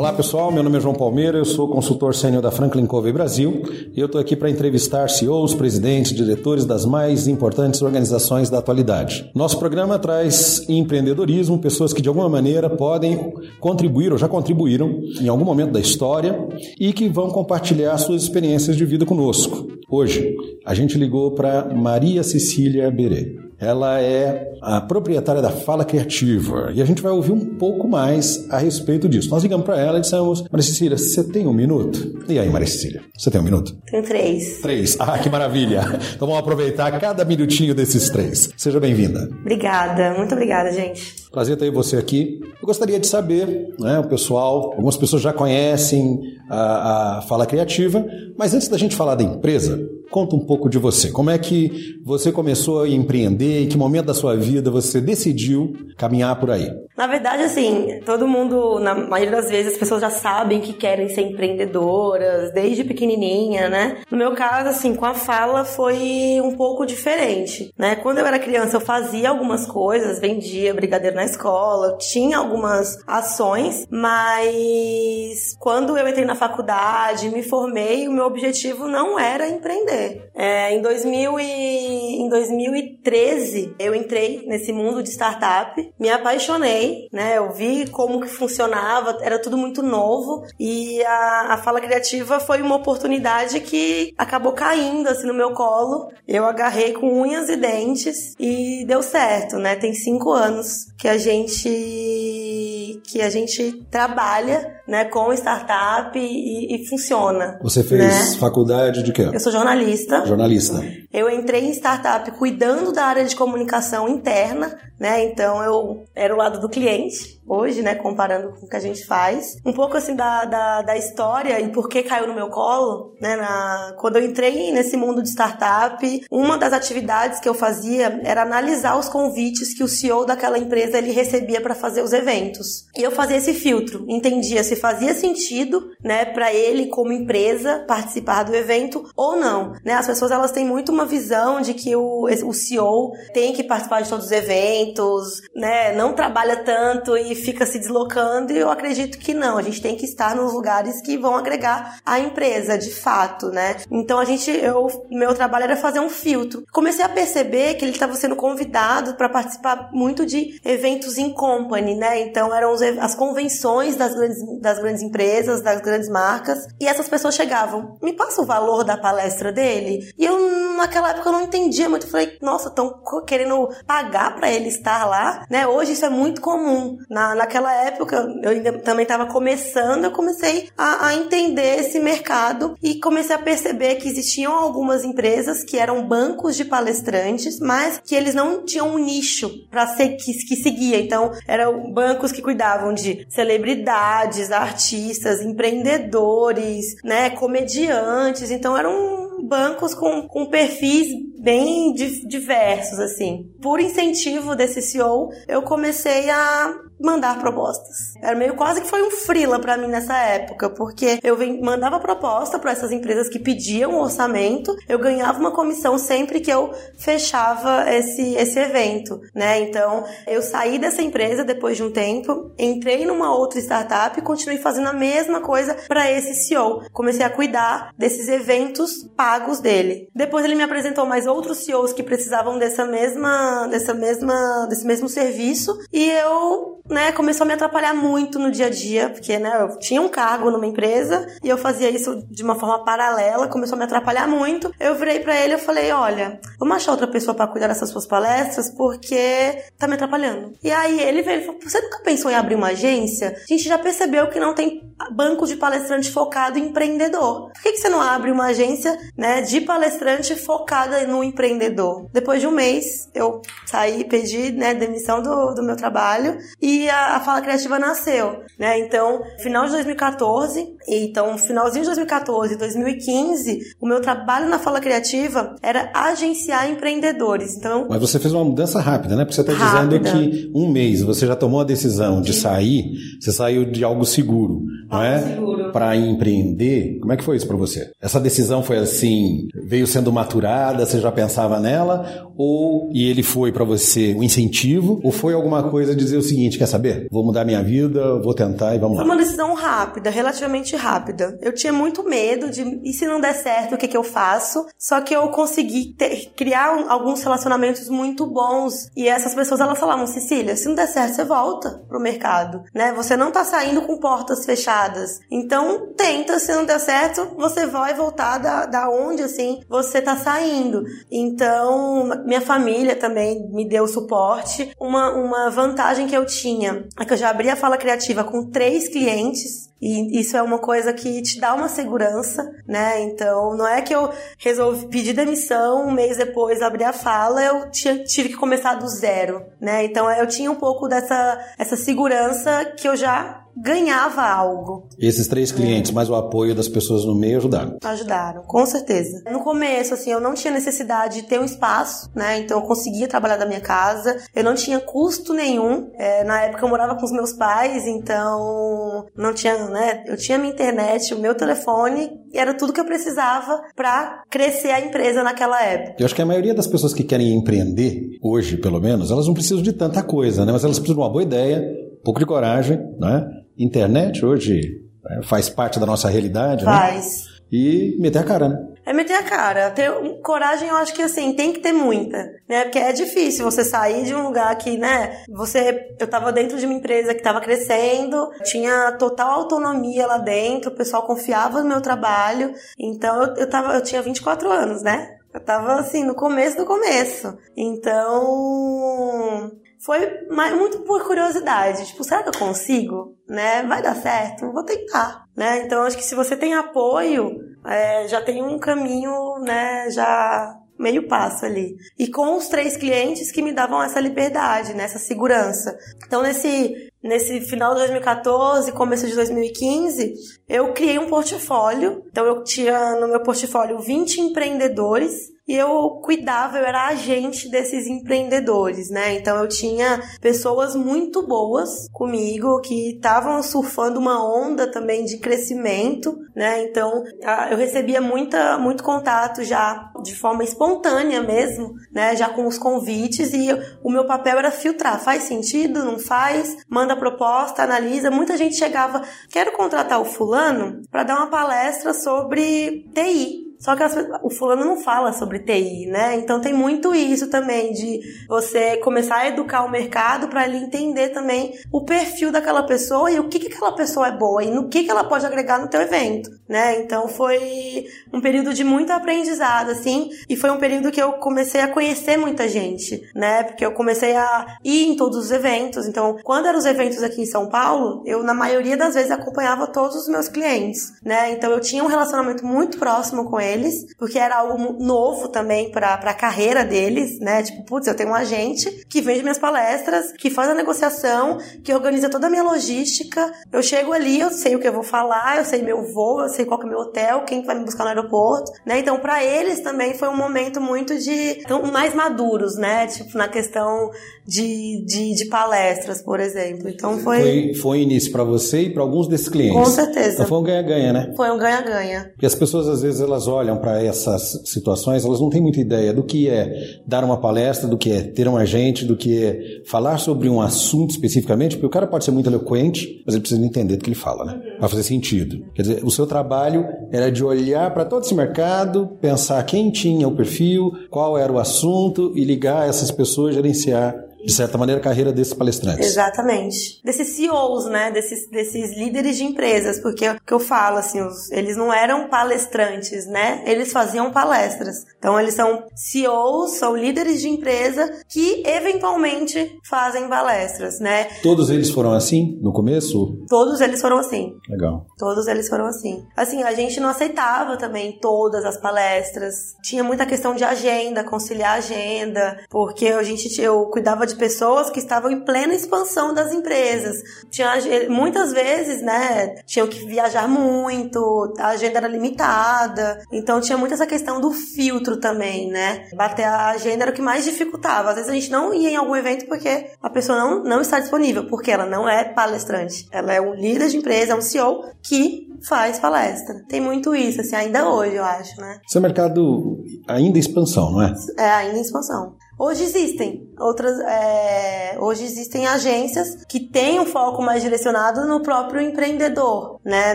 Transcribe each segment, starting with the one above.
Olá pessoal, meu nome é João Palmeira, eu sou consultor sênior da Franklin Covey Brasil e eu estou aqui para entrevistar CEOs, presidentes, diretores das mais importantes organizações da atualidade. Nosso programa traz empreendedorismo, pessoas que de alguma maneira podem contribuir ou já contribuíram em algum momento da história e que vão compartilhar suas experiências de vida conosco. Hoje, a gente ligou para Maria Cecília Berê. Ela é a proprietária da Fala Criativa e a gente vai ouvir um pouco mais a respeito disso. Nós ligamos para ela e dissemos: Maria Cecília, você tem um minuto? E aí, Maria Cecília, você tem um minuto? Tenho três. Três. Ah, que maravilha! Então vamos aproveitar cada minutinho desses três. Seja bem-vinda. Obrigada, muito obrigada, gente. Prazer ter você aqui. Eu gostaria de saber, né, o pessoal, algumas pessoas já conhecem a, a Fala Criativa, mas antes da gente falar da empresa, Conta um pouco de você. Como é que você começou a empreender? Em que momento da sua vida você decidiu caminhar por aí? Na verdade, assim, todo mundo, na maioria das vezes, as pessoas já sabem que querem ser empreendedoras, desde pequenininha, né? No meu caso, assim, com a fala foi um pouco diferente, né? Quando eu era criança, eu fazia algumas coisas, vendia brigadeiro na escola, tinha algumas ações, mas quando eu entrei na faculdade, me formei, o meu objetivo não era empreender. É, em, 2000 e, em 2013, eu entrei nesse mundo de startup, me apaixonei, né? Eu vi como que funcionava, era tudo muito novo e a, a fala criativa foi uma oportunidade que acabou caindo assim no meu colo. Eu agarrei com unhas e dentes e deu certo, né? Tem cinco anos que a gente que a gente trabalha, né, com startup e, e funciona. Você fez né? faculdade de quê? Eu sou jornalista jornalista. Eu entrei em startup cuidando da área de comunicação interna, né? Então eu era o lado do cliente hoje, né? Comparando com o que a gente faz. Um pouco assim da, da, da história e por que caiu no meu colo, né? Na, quando eu entrei nesse mundo de startup, uma das atividades que eu fazia era analisar os convites que o CEO daquela empresa ele recebia para fazer os eventos. E eu fazia esse filtro, entendia se fazia sentido, né, para ele como empresa participar do evento ou não. Né? As pessoas elas têm muito uma visão de que o, o CEO tem que participar de todos os eventos, né? Não trabalha tanto e fica se deslocando. E eu acredito que não. A gente tem que estar nos lugares que vão agregar a empresa, de fato, né? Então a gente, eu, meu trabalho era fazer um filtro. Comecei a perceber que ele estava sendo convidado para participar muito de eventos em company, né? Então eram as convenções das grandes, das grandes empresas, das grandes marcas. E essas pessoas chegavam, me passa o valor da palestra dele. E eu, naquela época, eu não entendia muito. Falei, nossa, estão querendo pagar para ele estar lá, né? Hoje isso é muito comum. Na, naquela época, eu ainda também estava começando, eu comecei a, a entender esse mercado e comecei a perceber que existiam algumas empresas que eram bancos de palestrantes, mas que eles não tinham um nicho para ser que, que seguia. Então, eram bancos que cuidavam de celebridades, artistas, empreendedores, né, comediantes. Então, era um bancos com, com perfis bem diversos, assim. Por incentivo desse CEO, eu comecei a mandar propostas. Era meio quase que foi um frila para mim nessa época, porque eu mandava proposta para essas empresas que pediam orçamento, eu ganhava uma comissão sempre que eu fechava esse, esse evento, né? Então, eu saí dessa empresa depois de um tempo, entrei numa outra startup e continuei fazendo a mesma coisa para esse CEO. Comecei a cuidar desses eventos pagos dele. Depois ele me apresentou mais outros CEOs que precisavam dessa mesma, dessa mesma, desse mesmo serviço e eu, né, começou a me atrapalhar muito no dia a dia, porque, né, eu tinha um cargo numa empresa e eu fazia isso de uma forma paralela, começou a me atrapalhar muito. Eu virei para ele e falei, olha, vamos achar outra pessoa para cuidar dessas suas palestras porque tá me atrapalhando. E aí ele veio e falou, você nunca pensou em abrir uma agência? A gente já percebeu que não tem banco de palestrante focado em empreendedor. Por que, que você não abre uma agência, né, de palestrante focada no empreendedor. Depois de um mês, eu saí, pedi né, demissão do, do meu trabalho e que a, a Fala Criativa nasceu, né? Então, final de 2014, então finalzinho de 2014 e 2015, o meu trabalho na Fala Criativa era agenciar empreendedores. Então, Mas você fez uma mudança rápida, né? Porque você está dizendo que um mês você já tomou a decisão de sair, você saiu de algo seguro, não é? Seguro. Para empreender. Como é que foi isso para você? Essa decisão foi assim, veio sendo maturada, você já pensava nela, ou e ele foi para você um incentivo, ou foi alguma coisa dizer o seguinte, quer saber? Vou mudar minha vida, vou tentar e vamos Foi lá. uma decisão rápida, relativamente rápida. Eu tinha muito medo de, e se não der certo, o que, que eu faço? Só que eu consegui ter- criar um- alguns relacionamentos muito bons. E essas pessoas, elas falavam, Cecília, se não der certo, você volta pro mercado, né? Você não tá saindo com portas fechadas. Então, tenta, se não der certo, você vai voltar da, da onde, assim, você tá saindo. Então, minha família também me deu suporte. Uma, uma vantagem que eu tinha é que eu já abri a fala criativa com três clientes. E isso é uma coisa que te dá uma segurança, né? Então, não é que eu resolvi pedir demissão, um mês depois abrir a fala, eu tinha- tive que começar do zero, né? Então, eu tinha um pouco dessa essa segurança que eu já ganhava algo. E esses três clientes, mais o apoio das pessoas no meio ajudaram. Ajudaram, com certeza. No começo, assim, eu não tinha necessidade de ter um espaço, né? Então eu conseguia trabalhar da minha casa. Eu não tinha custo nenhum. É, na época eu morava com os meus pais, então não tinha, né? Eu tinha minha internet, o meu telefone, e era tudo que eu precisava pra crescer a empresa naquela época. Eu acho que a maioria das pessoas que querem empreender, hoje pelo menos, elas não precisam de tanta coisa, né? Mas elas precisam de uma boa ideia, pouco de coragem, né? Internet hoje né, faz parte da nossa realidade, né? Faz. E meter a cara, né? É meter a cara. Ter coragem, eu acho que assim, tem que ter muita, né? Porque é difícil você sair de um lugar que, né? Você. Eu tava dentro de uma empresa que tava crescendo, tinha total autonomia lá dentro, o pessoal confiava no meu trabalho. Então eu, eu, tava, eu tinha 24 anos, né? Eu tava assim, no começo do começo. Então. Foi muito por curiosidade. Tipo, será que eu consigo? Né? Vai dar certo? Vou tentar. Né? Então, acho que se você tem apoio, é, já tem um caminho, né? Já meio passo ali. E com os três clientes que me davam essa liberdade, né? Essa segurança. Então, nesse, nesse final de 2014, começo de 2015, eu criei um portfólio. Então, eu tinha no meu portfólio 20 empreendedores e eu cuidava, eu era agente desses empreendedores, né? Então eu tinha pessoas muito boas comigo que estavam surfando uma onda também de crescimento, né? Então eu recebia muita, muito contato já de forma espontânea mesmo, né? Já com os convites e o meu papel era filtrar, faz sentido, não faz, manda proposta, analisa. Muita gente chegava, quero contratar o fulano para dar uma palestra sobre TI. Só que as o fulano não fala sobre TI, né? Então tem muito isso também de você começar a educar o mercado para ele entender também o perfil daquela pessoa e o que, que aquela pessoa é boa e no que, que ela pode agregar no teu evento, né? Então foi um período de muito aprendizado, assim, e foi um período que eu comecei a conhecer muita gente, né? Porque eu comecei a ir em todos os eventos. Então, quando eram os eventos aqui em São Paulo, eu na maioria das vezes acompanhava todos os meus clientes, né? Então eu tinha um relacionamento muito próximo com eles, porque era algo novo também para a carreira deles, né? Tipo, putz, eu tenho um agente que vende minhas palestras, que faz a negociação, que organiza toda a minha logística. Eu chego ali, eu sei o que eu vou falar, eu sei meu voo, eu sei qual que é meu hotel, quem vai me buscar no aeroporto, né? Então, para eles também foi um momento muito de então, mais maduros, né? Tipo, na questão de, de, de palestras, por exemplo. Então foi, Foi, foi início para você e para alguns desses clientes. Com certeza. Então foi um ganha-ganha, né? foi um ganha-ganha. Porque as pessoas, às vezes, elas olham para essas situações, elas não têm muita ideia do que é dar uma palestra, do que é ter um agente, do que é falar sobre um assunto especificamente, porque o cara pode ser muito eloquente, mas ele precisa entender do que ele fala, né? Vai fazer sentido. Quer dizer, o seu trabalho era de olhar para todo esse mercado, pensar quem tinha o perfil, qual era o assunto e ligar essas pessoas, gerenciar, de certa maneira, a carreira desses palestrantes. Exatamente. Desses CEOs, né? Desses, desses líderes de empresas, porque o que eu falo, assim, os- eles não eram palestrantes, né? Eles faziam palestras. Então, eles são CEOs, são líderes de empresa que eventualmente fazem palestras, né? Todos eles foram assim no começo? Todos eles foram assim. Legal. Todos eles foram assim. Assim, a gente não aceitava também todas as palestras. Tinha muita questão de agenda, conciliar a agenda, porque a gente, eu cuidava de pessoas que estavam em plena expansão das empresas. Tinha muitas vezes, né, tinham que viajar muito, a agenda era limitada, então tinha muito essa questão do filtro também, né? Bater a agenda era o que mais dificultava. Às vezes a gente não ia em algum evento porque a pessoa não, não está disponível, porque ela não é palestrante. Ela é um líder de empresa, é um CEO que faz palestra. Tem muito isso, assim, ainda hoje, eu acho, né? Seu mercado ainda em expansão, não é? É, ainda em expansão. Hoje existem outras, é, hoje existem agências que têm um foco mais direcionado no próprio empreendedor, né?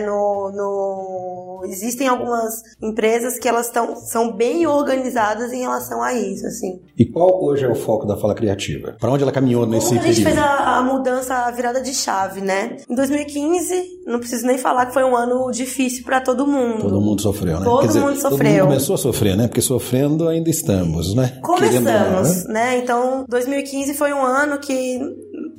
No, no existem algumas empresas que elas estão são bem organizadas em relação a isso, assim. E qual hoje é o foco da fala criativa? Para onde ela caminhou nesse Como período? A gente fez a, a, mudança, a virada de chave, né? Em 2015, não preciso nem falar que foi um ano difícil para todo mundo. Todo mundo sofreu, né? Todo Quer mundo dizer, sofreu. Todo mundo começou a sofrer, né? Porque sofrendo ainda estamos, né? Começamos, né? né? Então, 2015 foi um ano que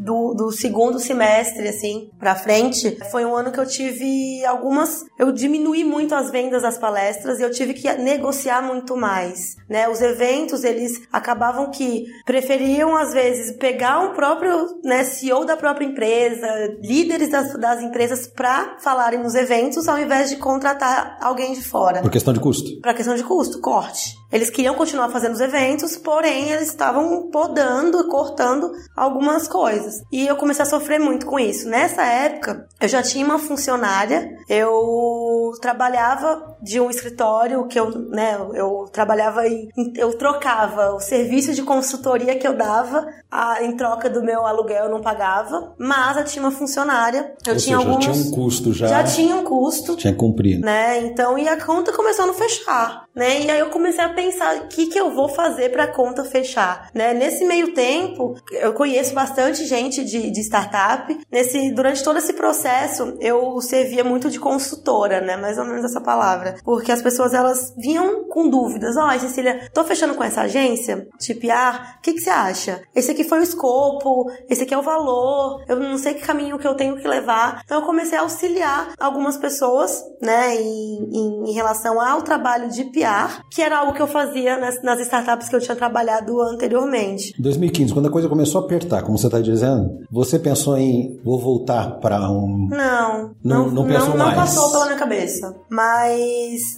do, do, segundo semestre, assim, pra frente, foi um ano que eu tive algumas. Eu diminuí muito as vendas das palestras e eu tive que negociar muito mais, né? Os eventos, eles acabavam que preferiam, às vezes, pegar um próprio, né, CEO da própria empresa, líderes das, das empresas pra falarem nos eventos, ao invés de contratar alguém de fora. Por questão de custo? Por questão de custo, corte. Eles queriam continuar fazendo os eventos, porém eles estavam podando e cortando algumas coisas. E eu comecei a sofrer muito com isso. Nessa época, eu já tinha uma funcionária, eu trabalhava de um escritório que eu, né, eu trabalhava em, eu trocava o serviço de consultoria que eu dava a, em troca do meu aluguel eu não pagava, mas eu tinha uma funcionária, eu Ou tinha seja, alguns já tinha um custo já. já tinha um custo, tinha que cumprir. né? Então e a conta começou a não fechar, né? E aí eu comecei a pensar o que que eu vou fazer para a conta fechar, né? Nesse meio tempo, eu conheço bastante gente de, de startup. Nesse durante todo esse processo, eu servia muito de consultora, né? Mais ou menos essa palavra, porque as pessoas elas vinham com dúvidas. Ó, oh, Cecília, tô fechando com essa agência de PR. O que que você acha? Esse aqui foi o escopo, esse aqui é o valor. Eu não sei que caminho que eu tenho que levar. Então eu comecei a auxiliar algumas pessoas, né, em, em, relação ao trabalho de PR, que era algo que eu fazia nas, nas startups que eu tinha trabalhado anteriormente. Em 2015, quando a coisa começou a apertar, como você está dizendo, você pensou em vou voltar para um. Não, não, não, não, pensou não, não mais. passou pela minha cabeça. Mas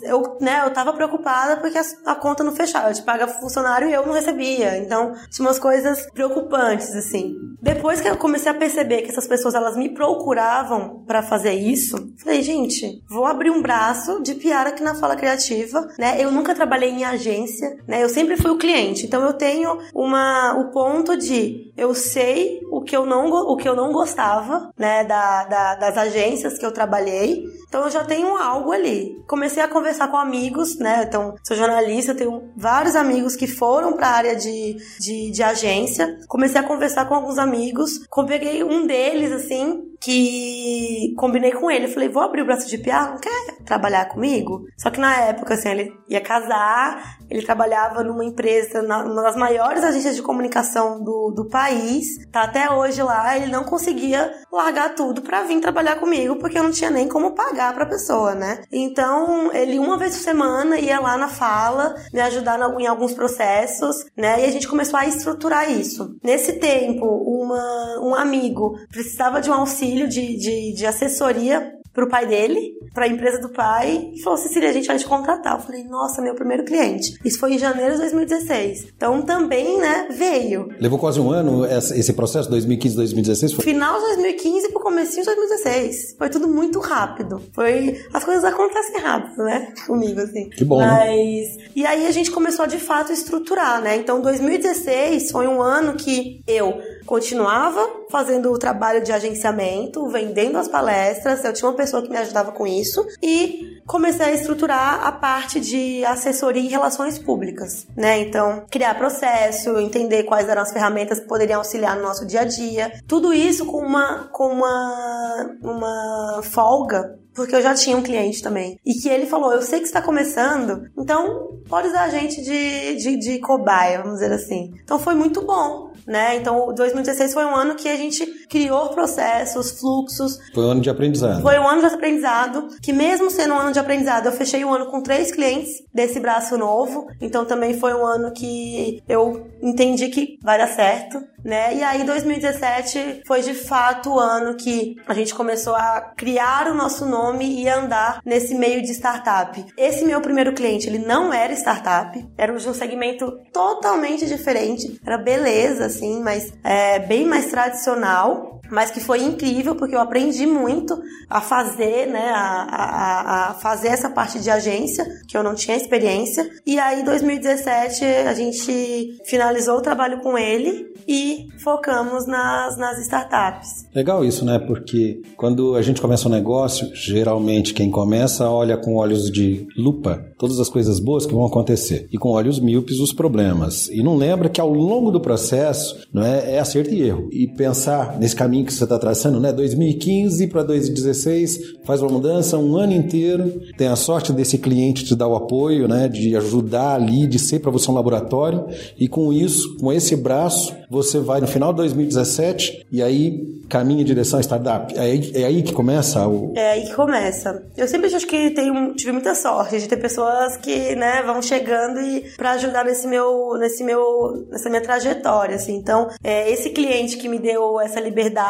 eu, né, eu tava preocupada porque a, a conta não fechava. Eu te paga funcionário e eu não recebia. Então, tinha umas coisas preocupantes, assim. Depois que eu comecei a perceber que essas pessoas elas me procuravam para fazer isso, falei, gente, vou abrir um braço de PR aqui na Fala Criativa, né? Eu nunca trabalhei em agência, né? Eu sempre fui o cliente. Então eu tenho uma o ponto de eu sei o que eu não o que eu não gostava, né, da, da das agências que eu trabalhei. Então eu já tenho algo ali. Comecei a conversar com amigos, né? Então, sou jornalista, tenho vários amigos que foram para a área de, de, de agência. Comecei a conversar com alguns amigos. Peguei um deles, assim, que combinei com ele. Falei, vou abrir o braço de PR, não quer trabalhar comigo? Só que na época, assim, ele ia casar, ele trabalhava numa empresa, uma das maiores agências de comunicação do, do país, tá até hoje lá, ele não conseguia largar tudo para vir trabalhar comigo, porque eu não tinha nem como pagar pra pessoa, né? Então, ele uma vez por semana ia lá na fala, me ajudar em alguns processos, né? E a gente começou a estruturar isso. Nesse tempo, uma, um amigo precisava de um auxílio de, de, de assessoria pro pai dele, pra empresa do pai, e falou: Cecília, a gente vai te contratar. Eu falei: Nossa, meu primeiro cliente. Isso foi em janeiro de 2016. Então também, né, veio. Levou quase um ano esse processo, 2015, 2016? Foi... Final de 2015 pro comecinho de 2016. Foi tudo muito rápido. Foi. As coisas acontecem rápido, né? Comigo, assim. Que bom. Mas. Né? E aí a gente começou a de fato estruturar, né? Então 2016 foi um ano que eu continuava fazendo o trabalho de agenciamento, vendendo as palestras, eu tinha uma pessoa que me ajudava com isso e comecei a estruturar a parte de assessoria em relações públicas, né? Então, criar processo, entender quais eram as ferramentas que poderiam auxiliar no nosso dia a dia, tudo isso com uma com uma uma folga porque eu já tinha um cliente também. E que ele falou: Eu sei que está começando, então pode usar a gente de, de, de cobaia, vamos dizer assim. Então foi muito bom, né? Então 2016 foi um ano que a gente criou processos, fluxos. Foi um ano de aprendizado. Foi um ano de aprendizado, que mesmo sendo um ano de aprendizado, eu fechei o ano com três clientes desse braço novo. Então também foi um ano que eu entendi que vai dar certo, né? E aí 2017 foi de fato o ano que a gente começou a criar o nosso nome e andar nesse meio de startup. Esse meu primeiro cliente, ele não era startup, era de um segmento totalmente diferente, era beleza, assim, mas é, bem mais tradicional mas que foi incrível porque eu aprendi muito a fazer, né, a, a, a, fazer essa parte de agência que eu não tinha experiência. E aí, 2017 a gente finalizou o trabalho com ele e focamos nas, nas startups. Legal isso, né? Porque quando a gente começa um negócio, geralmente quem começa olha com olhos de lupa todas as coisas boas que vão acontecer e com olhos míopes os problemas e não lembra que ao longo do processo, não é, é acerto e erro e pensar nesse caminho caminho que você está traçando, né? 2015 para 2016, faz uma mudança um ano inteiro, tem a sorte desse cliente te dar o apoio, né? De ajudar ali, de ser para você um laboratório, e com isso, com esse braço, você vai no final de 2017 e aí caminha em direção à startup. É aí, é aí que começa o. É aí que começa. Eu sempre acho que tenho, tive muita sorte de ter pessoas que, né, vão chegando e para ajudar nesse meu, nesse meu, nessa minha trajetória, assim. Então, é, esse cliente que me deu essa liberdade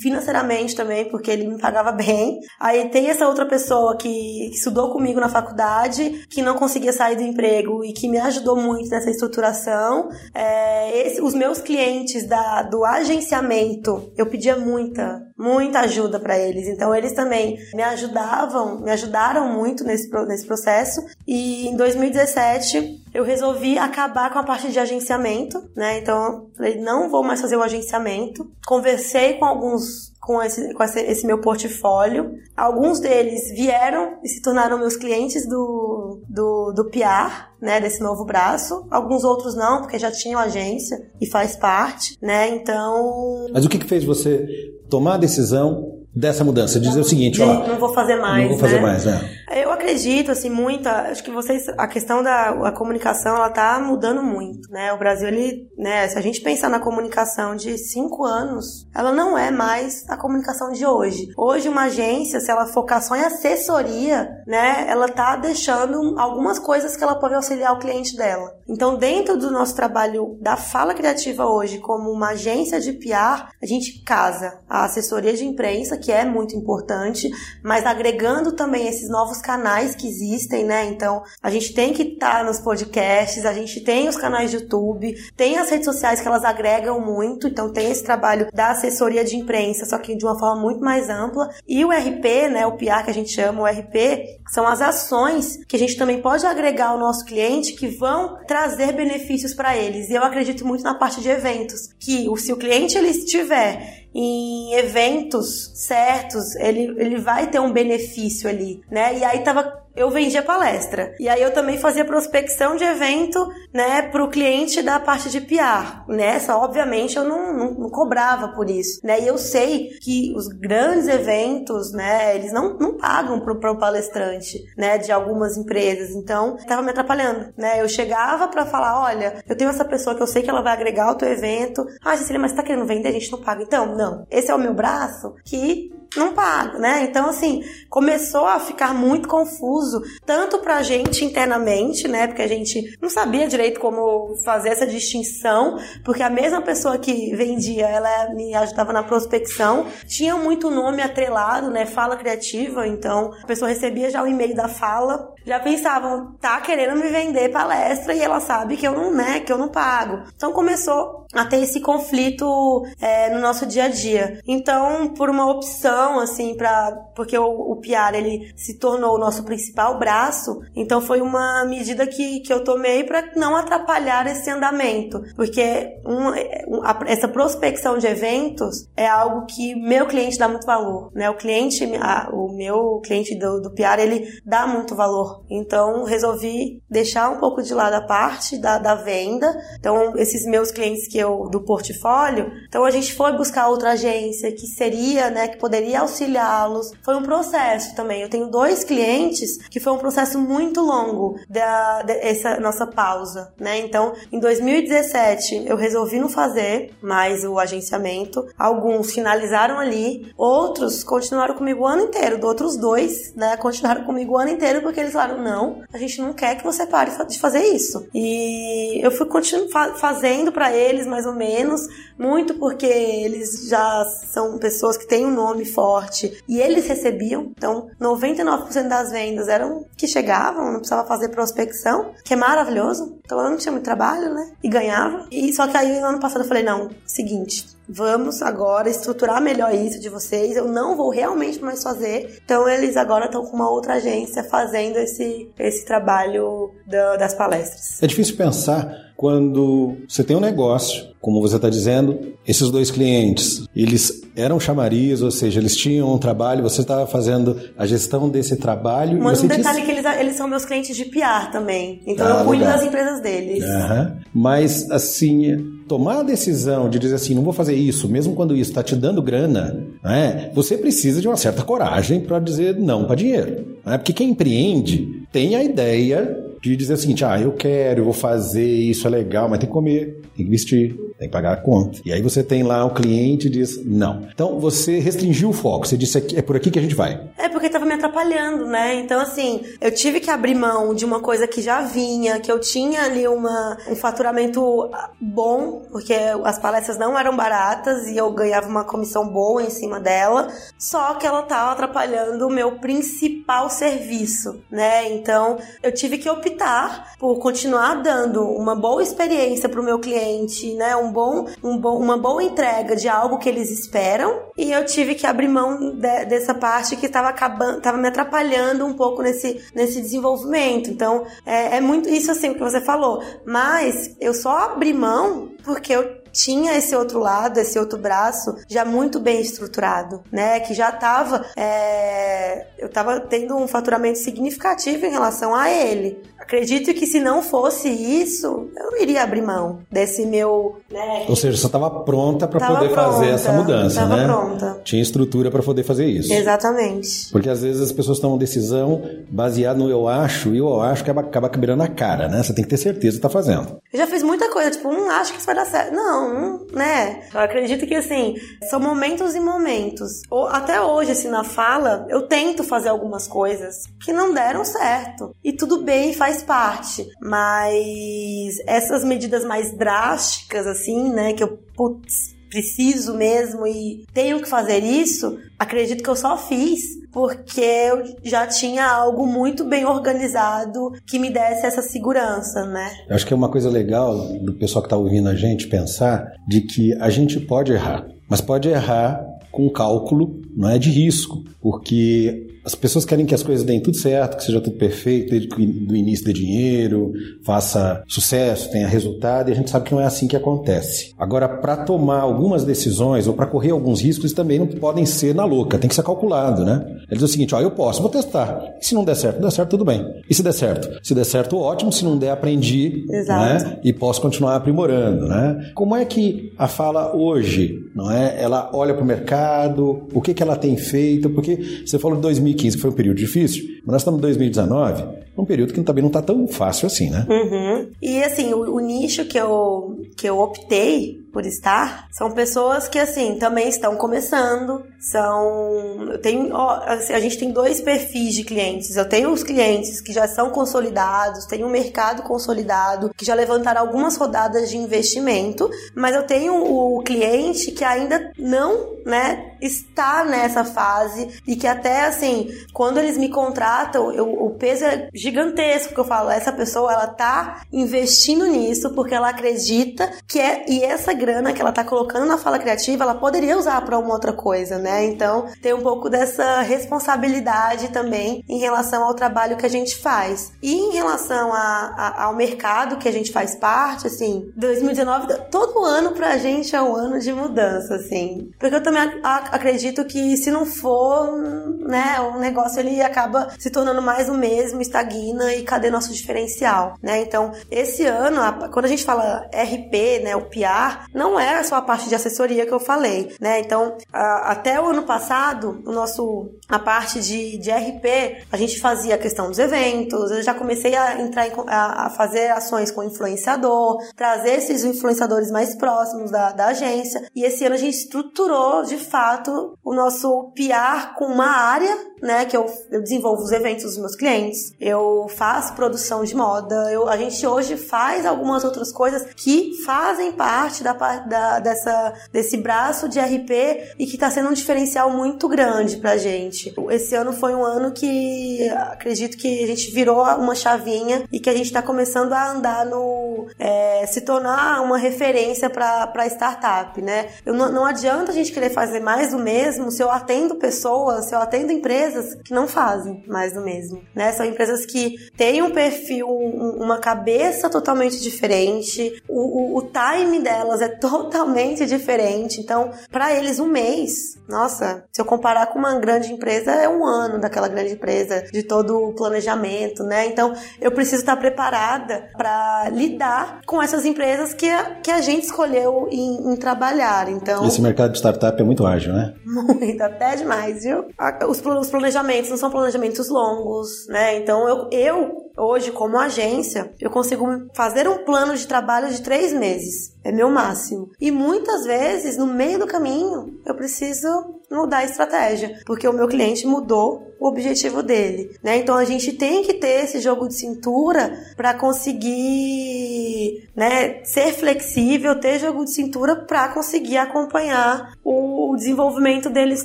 financeiramente também, porque ele me pagava bem. Aí tem essa outra pessoa que, estudou comigo na faculdade, que não conseguia sair do emprego e que me ajudou muito nessa estruturação. É, esse, os meus clientes da, do agenciamento, eu pedi pedia muita, muita ajuda para eles. Então eles também me ajudavam, me ajudaram muito nesse, nesse processo. E em 2017 eu resolvi acabar com a parte de agenciamento, né? Então falei, não vou mais fazer o agenciamento. Conversei com alguns com esse, com esse, meu portfólio. Alguns deles vieram e se tornaram meus clientes do, do, do PR, né, desse novo braço. Alguns outros não, porque já tinham agência e faz parte, né, então... Mas o que, que fez você tomar a decisão dessa mudança? Dizer o seguinte, ó... Não vou fazer mais, Não vou fazer né? mais, né? Eu acredito, assim, muito, acho que vocês, a questão da a comunicação, ela tá mudando muito, né? O Brasil, ele, né, se a gente pensar na comunicação de cinco anos, ela não é mais a comunicação de hoje. Hoje, uma agência, se ela focar só em assessoria, né, ela tá deixando algumas coisas que ela pode auxiliar o cliente dela. Então, dentro do nosso trabalho da fala criativa hoje, como uma agência de PR, a gente casa a assessoria de imprensa, que é muito importante, mas agregando também esses novos canais que existem, né? Então, a gente tem que estar tá nos podcasts, a gente tem os canais de YouTube, tem as redes sociais que elas agregam muito, então tem esse trabalho da assessoria de imprensa, só que de uma forma muito mais ampla. E o RP, né, o PR que a gente chama, o RP, são as ações que a gente também pode agregar ao nosso cliente que vão trazer benefícios para eles. E eu acredito muito na parte de eventos, que se o cliente ele estiver em eventos certos, ele, ele vai ter um benefício ali, né? E aí tava eu vendia palestra. E aí eu também fazia prospecção de evento, né, pro cliente da parte de PR. Nessa, obviamente, eu não, não, não, cobrava por isso, né? E eu sei que os grandes eventos, né, eles não, não pagam pro, pro palestrante, né, de algumas empresas. Então, tava me atrapalhando, né? Eu chegava para falar, olha, eu tenho essa pessoa que eu sei que ela vai agregar o teu evento. Ah, Cecília, mas você tá querendo vender? A gente não paga. Então, não. Esse é o meu braço que não pago, né? Então, assim, começou a ficar muito confuso, tanto pra gente internamente, né? Porque a gente não sabia direito como fazer essa distinção, porque a mesma pessoa que vendia, ela me ajudava na prospecção, tinha muito nome atrelado, né? Fala criativa, então a pessoa recebia já o e-mail da fala, já pensavam, tá querendo me vender palestra e ela sabe que eu não, né? Que eu não pago. Então começou a ter esse conflito é, no nosso dia a dia. Então, por uma opção assim, para porque o, o PR ele se tornou o nosso principal braço, então foi uma medida que, que eu tomei para não atrapalhar esse andamento, porque um, a, essa prospecção de eventos é algo que meu cliente dá muito valor, né? O cliente, a, o meu cliente do, do PR, ele dá muito valor. Então, resolvi deixar um pouco de lado a parte da, da venda. Então, esses meus clientes que eu do portfólio, então a gente foi buscar outra agência que seria, né, que poderia auxiliá-los. Foi um processo também. Eu tenho dois clientes que foi um processo muito longo da, dessa nossa pausa, né? Então, em 2017 eu resolvi não fazer mais o agenciamento. Alguns finalizaram ali, outros continuaram comigo o ano inteiro. Outros dois, né, continuaram comigo o ano inteiro porque eles falaram falaram: não, a gente não quer que você pare de fazer isso. E eu fui continuando fazendo para eles, mais ou menos, muito porque eles já são pessoas que têm um nome forte e eles recebiam. Então, 99% das vendas eram que chegavam, não precisava fazer prospecção, que é maravilhoso. Então, eu não tinha muito trabalho, né? E ganhava. E só que aí, ano passado, eu falei: não, seguinte, vamos agora estruturar melhor isso de vocês. Eu não vou realmente mais fazer. Então eles agora estão com uma outra agência fazendo esse, esse trabalho da, das palestras. É difícil pensar quando você tem um negócio, como você está dizendo, esses dois clientes, eles eram chamariz, ou seja, eles tinham um trabalho, você estava fazendo a gestão desse trabalho. Mas um detalhe disse... que eles, eles são meus clientes de PR também, então ah, eu cuido das empresas deles. Uhum. Mas, assim, tomar a decisão de dizer assim, não vou fazer isso, mesmo quando isso está te dando grana, né, você precisa de uma certa coragem para dizer não para dinheiro. Né? Porque quem empreende tem a ideia de dizer o seguinte: ah, eu quero, eu vou fazer, isso é legal, mas tem que comer, tem que vestir, tem que pagar a conta. E aí você tem lá o cliente diz não. Então você restringiu o foco, você disse é por aqui que a gente vai. É porque estava me atrapalhando, né? Então assim, eu tive que abrir mão de uma coisa que já vinha, que eu tinha ali uma, um faturamento bom, porque as palestras não eram baratas e eu ganhava uma comissão boa em cima dela, só que ela estava atrapalhando o meu principal serviço, né? Então eu tive que optar por continuar dando uma boa experiência para o meu cliente, né? Um bom, um bom, uma boa entrega de algo que eles esperam. E eu tive que abrir mão de, dessa parte que estava acabando, estava me atrapalhando um pouco nesse, nesse desenvolvimento. Então, é, é muito isso assim que você falou. Mas eu só abri mão porque eu tinha esse outro lado, esse outro braço já muito bem estruturado, né? Que já estava, é... eu estava tendo um faturamento significativo em relação a ele. Acredito que se não fosse isso, eu não iria abrir mão desse meu. Né? Ou seja, você estava pronta para poder pronta, fazer essa mudança, tava né? pronta. Tinha estrutura para poder fazer isso. Exatamente. Porque às vezes as pessoas tomam decisão baseada no eu acho e eu acho que acaba quebrando a cara, né? Você tem que ter certeza que está fazendo. Eu já fiz muita coisa, tipo, não acho que isso vai dar certo. Não, né? Eu acredito que assim, são momentos e momentos. Ou, até hoje, assim, na fala, eu tento fazer algumas coisas que não deram certo. E tudo bem, faz faz parte. Mas essas medidas mais drásticas, assim, né, que eu, putz, preciso mesmo e tenho que fazer isso, acredito que eu só fiz porque eu já tinha algo muito bem organizado que me desse essa segurança, né? Eu acho que é uma coisa legal do pessoal que está ouvindo a gente pensar de que a gente pode errar, mas pode errar com cálculo, não é de risco, porque as pessoas querem que as coisas deem tudo certo, que seja tudo perfeito, desde do início dê dinheiro, faça sucesso, tenha resultado, e a gente sabe que não é assim que acontece. Agora, para tomar algumas decisões ou para correr alguns riscos, também não podem ser na louca, tem que ser calculado, né? Ele diz o seguinte: ó, eu posso, vou testar. E se não der certo, der certo, tudo bem. E se der certo? Se der certo, ótimo. Se não der, aprendi, Exato. né? E posso continuar aprimorando, né? Como é que a fala hoje, não é? Ela olha para o mercado, o que que ela tem feito? Porque você falou de 2000 2015, que foi um período difícil, mas nós estamos em 2019, um período que também não está tão fácil assim, né? Uhum. E assim, o, o, nicho que eu, que eu optei por estar são pessoas que, assim, também estão começando, são... Eu tenho, ó, assim, a gente tem dois perfis de clientes. Eu tenho os clientes que já são consolidados, tem um mercado consolidado, que já levantaram algumas rodadas de investimento, mas eu tenho o cliente que ainda não, né, está nessa fase e que até assim, quando eles me contratam, eu, o peso é gigantesco que eu falo, essa pessoa ela tá investindo nisso porque ela acredita que é e essa grana que ela tá colocando na fala criativa, ela poderia usar para uma outra coisa, né? Então, tem um pouco dessa responsabilidade também em relação ao trabalho que a gente faz. E em relação a, a, ao mercado que a gente faz parte, assim, 2019, todo ano pra gente é um ano de mudança, assim. Porque eu também acredito que se não for, né, o negócio ele acaba se tornando mais o mesmo, estagna e cadê nosso diferencial, né? Então, esse ano, quando a gente fala RP, né, o PR, não é só a parte de assessoria que eu falei, né? Então, a, até o ano passado, o nosso a parte de, de RP, a gente fazia a questão dos eventos, eu já comecei a entrar em, a, a, fazer ações com influenciador, trazer esses influenciadores mais próximos da, da agência, e esse ano a gente estruturou de fato o nosso PR com uma área, né, que eu, eu desenvolvo os eventos dos meus clientes, eu eu faço produção de moda, eu, a gente hoje faz algumas outras coisas que fazem parte da, da, dessa, desse braço de RP e que está sendo um diferencial muito grande pra gente. Esse ano foi um ano que acredito que a gente virou uma chavinha e que a gente está começando a andar no. É, se tornar uma referência para startup, né? Eu, não, não adianta a gente querer fazer mais do mesmo se eu atendo pessoas, se eu atendo empresas que não fazem mais do mesmo, né? São empresas que têm um perfil, uma cabeça totalmente diferente, o, o, o time delas é totalmente diferente. Então, para eles, um mês, nossa, se eu comparar com uma grande empresa, é um ano daquela grande empresa, de todo o planejamento, né? Então, eu preciso estar preparada para lidar com essas empresas que a, que a gente escolheu em, em trabalhar. Então, esse mercado de startup é muito ágil, né? Muito, até demais, viu? Os, os planejamentos não são planejamentos longos, né? Então, eu, eu hoje, como agência, eu consigo fazer um plano de trabalho de três meses. É meu máximo. E muitas vezes, no meio do caminho, eu preciso mudar a estratégia, porque o meu cliente mudou o objetivo dele, né? Então a gente tem que ter esse jogo de cintura para conseguir, né, ser flexível, ter jogo de cintura para conseguir acompanhar o desenvolvimento deles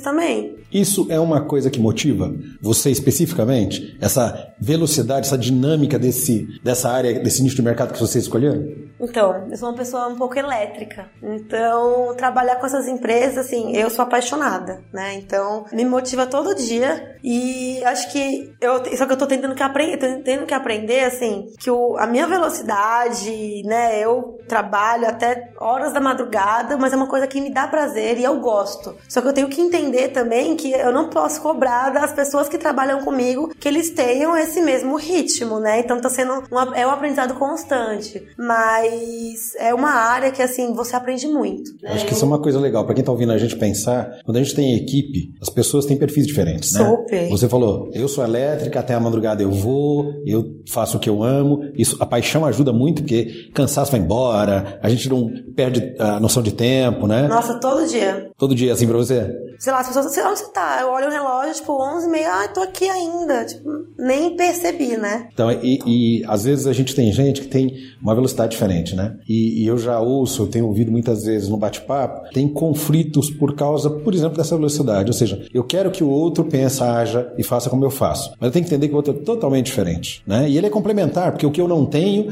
também. Isso é uma coisa que motiva você especificamente? Essa velocidade, essa dinâmica desse, dessa área, desse nicho de mercado que você escolheu? Então, eu sou uma pessoa um pouco elétrica. Então, trabalhar com essas empresas, assim, eu sou apaixonada, né? Então, me motiva todo dia e acho que eu só que eu tô tentando que aprender, tendo que aprender assim, que o, a minha velocidade, né, eu trabalho até horas da madrugada, mas é uma coisa que me dá prazer e eu gosto. Só que eu tenho que entender também que eu não posso cobrar das pessoas que trabalham comigo que eles tenham esse mesmo ritmo, né? Então tá sendo é um aprendizado constante, mas é uma área que assim você aprende muito. Né? Acho que isso é uma coisa legal para quem tá ouvindo a gente pensar. Quando a gente tem equipe, as pessoas têm perfis diferentes, né? Super. Você falou, eu sou elétrica, até a madrugada eu vou, eu faço o que eu amo. Isso, a paixão ajuda muito porque cansaço vai embora, a gente não perde a noção de tempo, né? Nossa, todo dia. Todo dia assim pra você? Sei lá, as pessoas, sei lá onde você tá. Eu olho o relógio, tipo, 11 e meia, ah, tô aqui ainda. Tipo, nem percebi, né? Então, e, e, às vezes a gente tem gente que tem uma velocidade diferente, né? E, e eu já ouço, eu tenho ouvido muitas vezes no bate-papo, tem conflitos por causa, por exemplo, dessa velocidade. Ou seja, eu quero que o outro pense, haja e faça como eu faço. Mas eu tenho que entender que o outro é totalmente diferente, né? E ele é complementar, porque o que eu não tenho,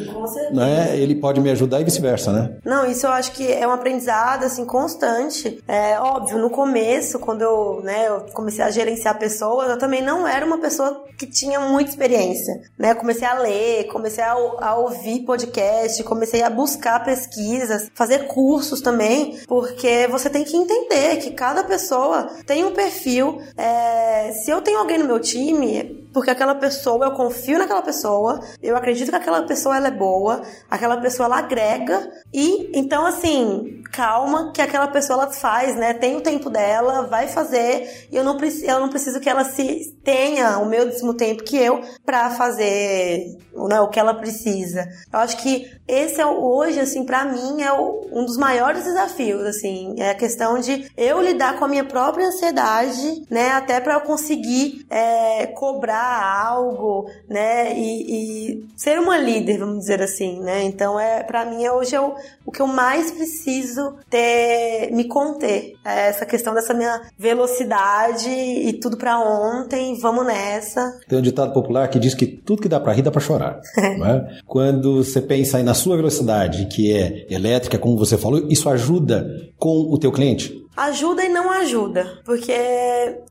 né, ele pode me ajudar e vice-versa, né? Não, isso eu acho que é um aprendizado, assim, constante. É óbvio, no começo, quando eu, né, eu comecei a gerenciar pessoas, eu também não era uma pessoa que tinha muita experiência, né? Eu comecei a ler, comecei a, a ouvir podcast, comecei a buscar pesquisas, fazer cursos também, porque você tem que entender que cada pessoa tem um perfil. É, se eu tenho alguém no meu time, porque aquela pessoa, eu confio naquela pessoa, eu acredito que aquela pessoa ela é boa, aquela pessoa ela agrega e então assim, calma que aquela pessoa ela faz, né? Tem o tempo dela, vai fazer e eu não preciso, eu não preciso que ela se tenha o mesmo tempo que eu para fazer né, o que ela precisa. Eu acho que esse é hoje assim para mim é o, um dos maiores desafios assim, é a questão de eu lidar com a minha própria ansiedade, né? Até para eu conseguir é, cobrar algo, né? E, e, ser uma líder, vamos dizer assim, né? Então é para mim hoje é o, o que eu mais preciso ter, me conter, é essa questão dessa minha velocidade e tudo para ontem, vamos nessa. Tem um ditado popular que diz que tudo que dá para rir dá para chorar. né? Quando você pensa aí na sua velocidade, que é elétrica, como você falou, isso ajuda com o teu cliente? Ajuda e não ajuda, porque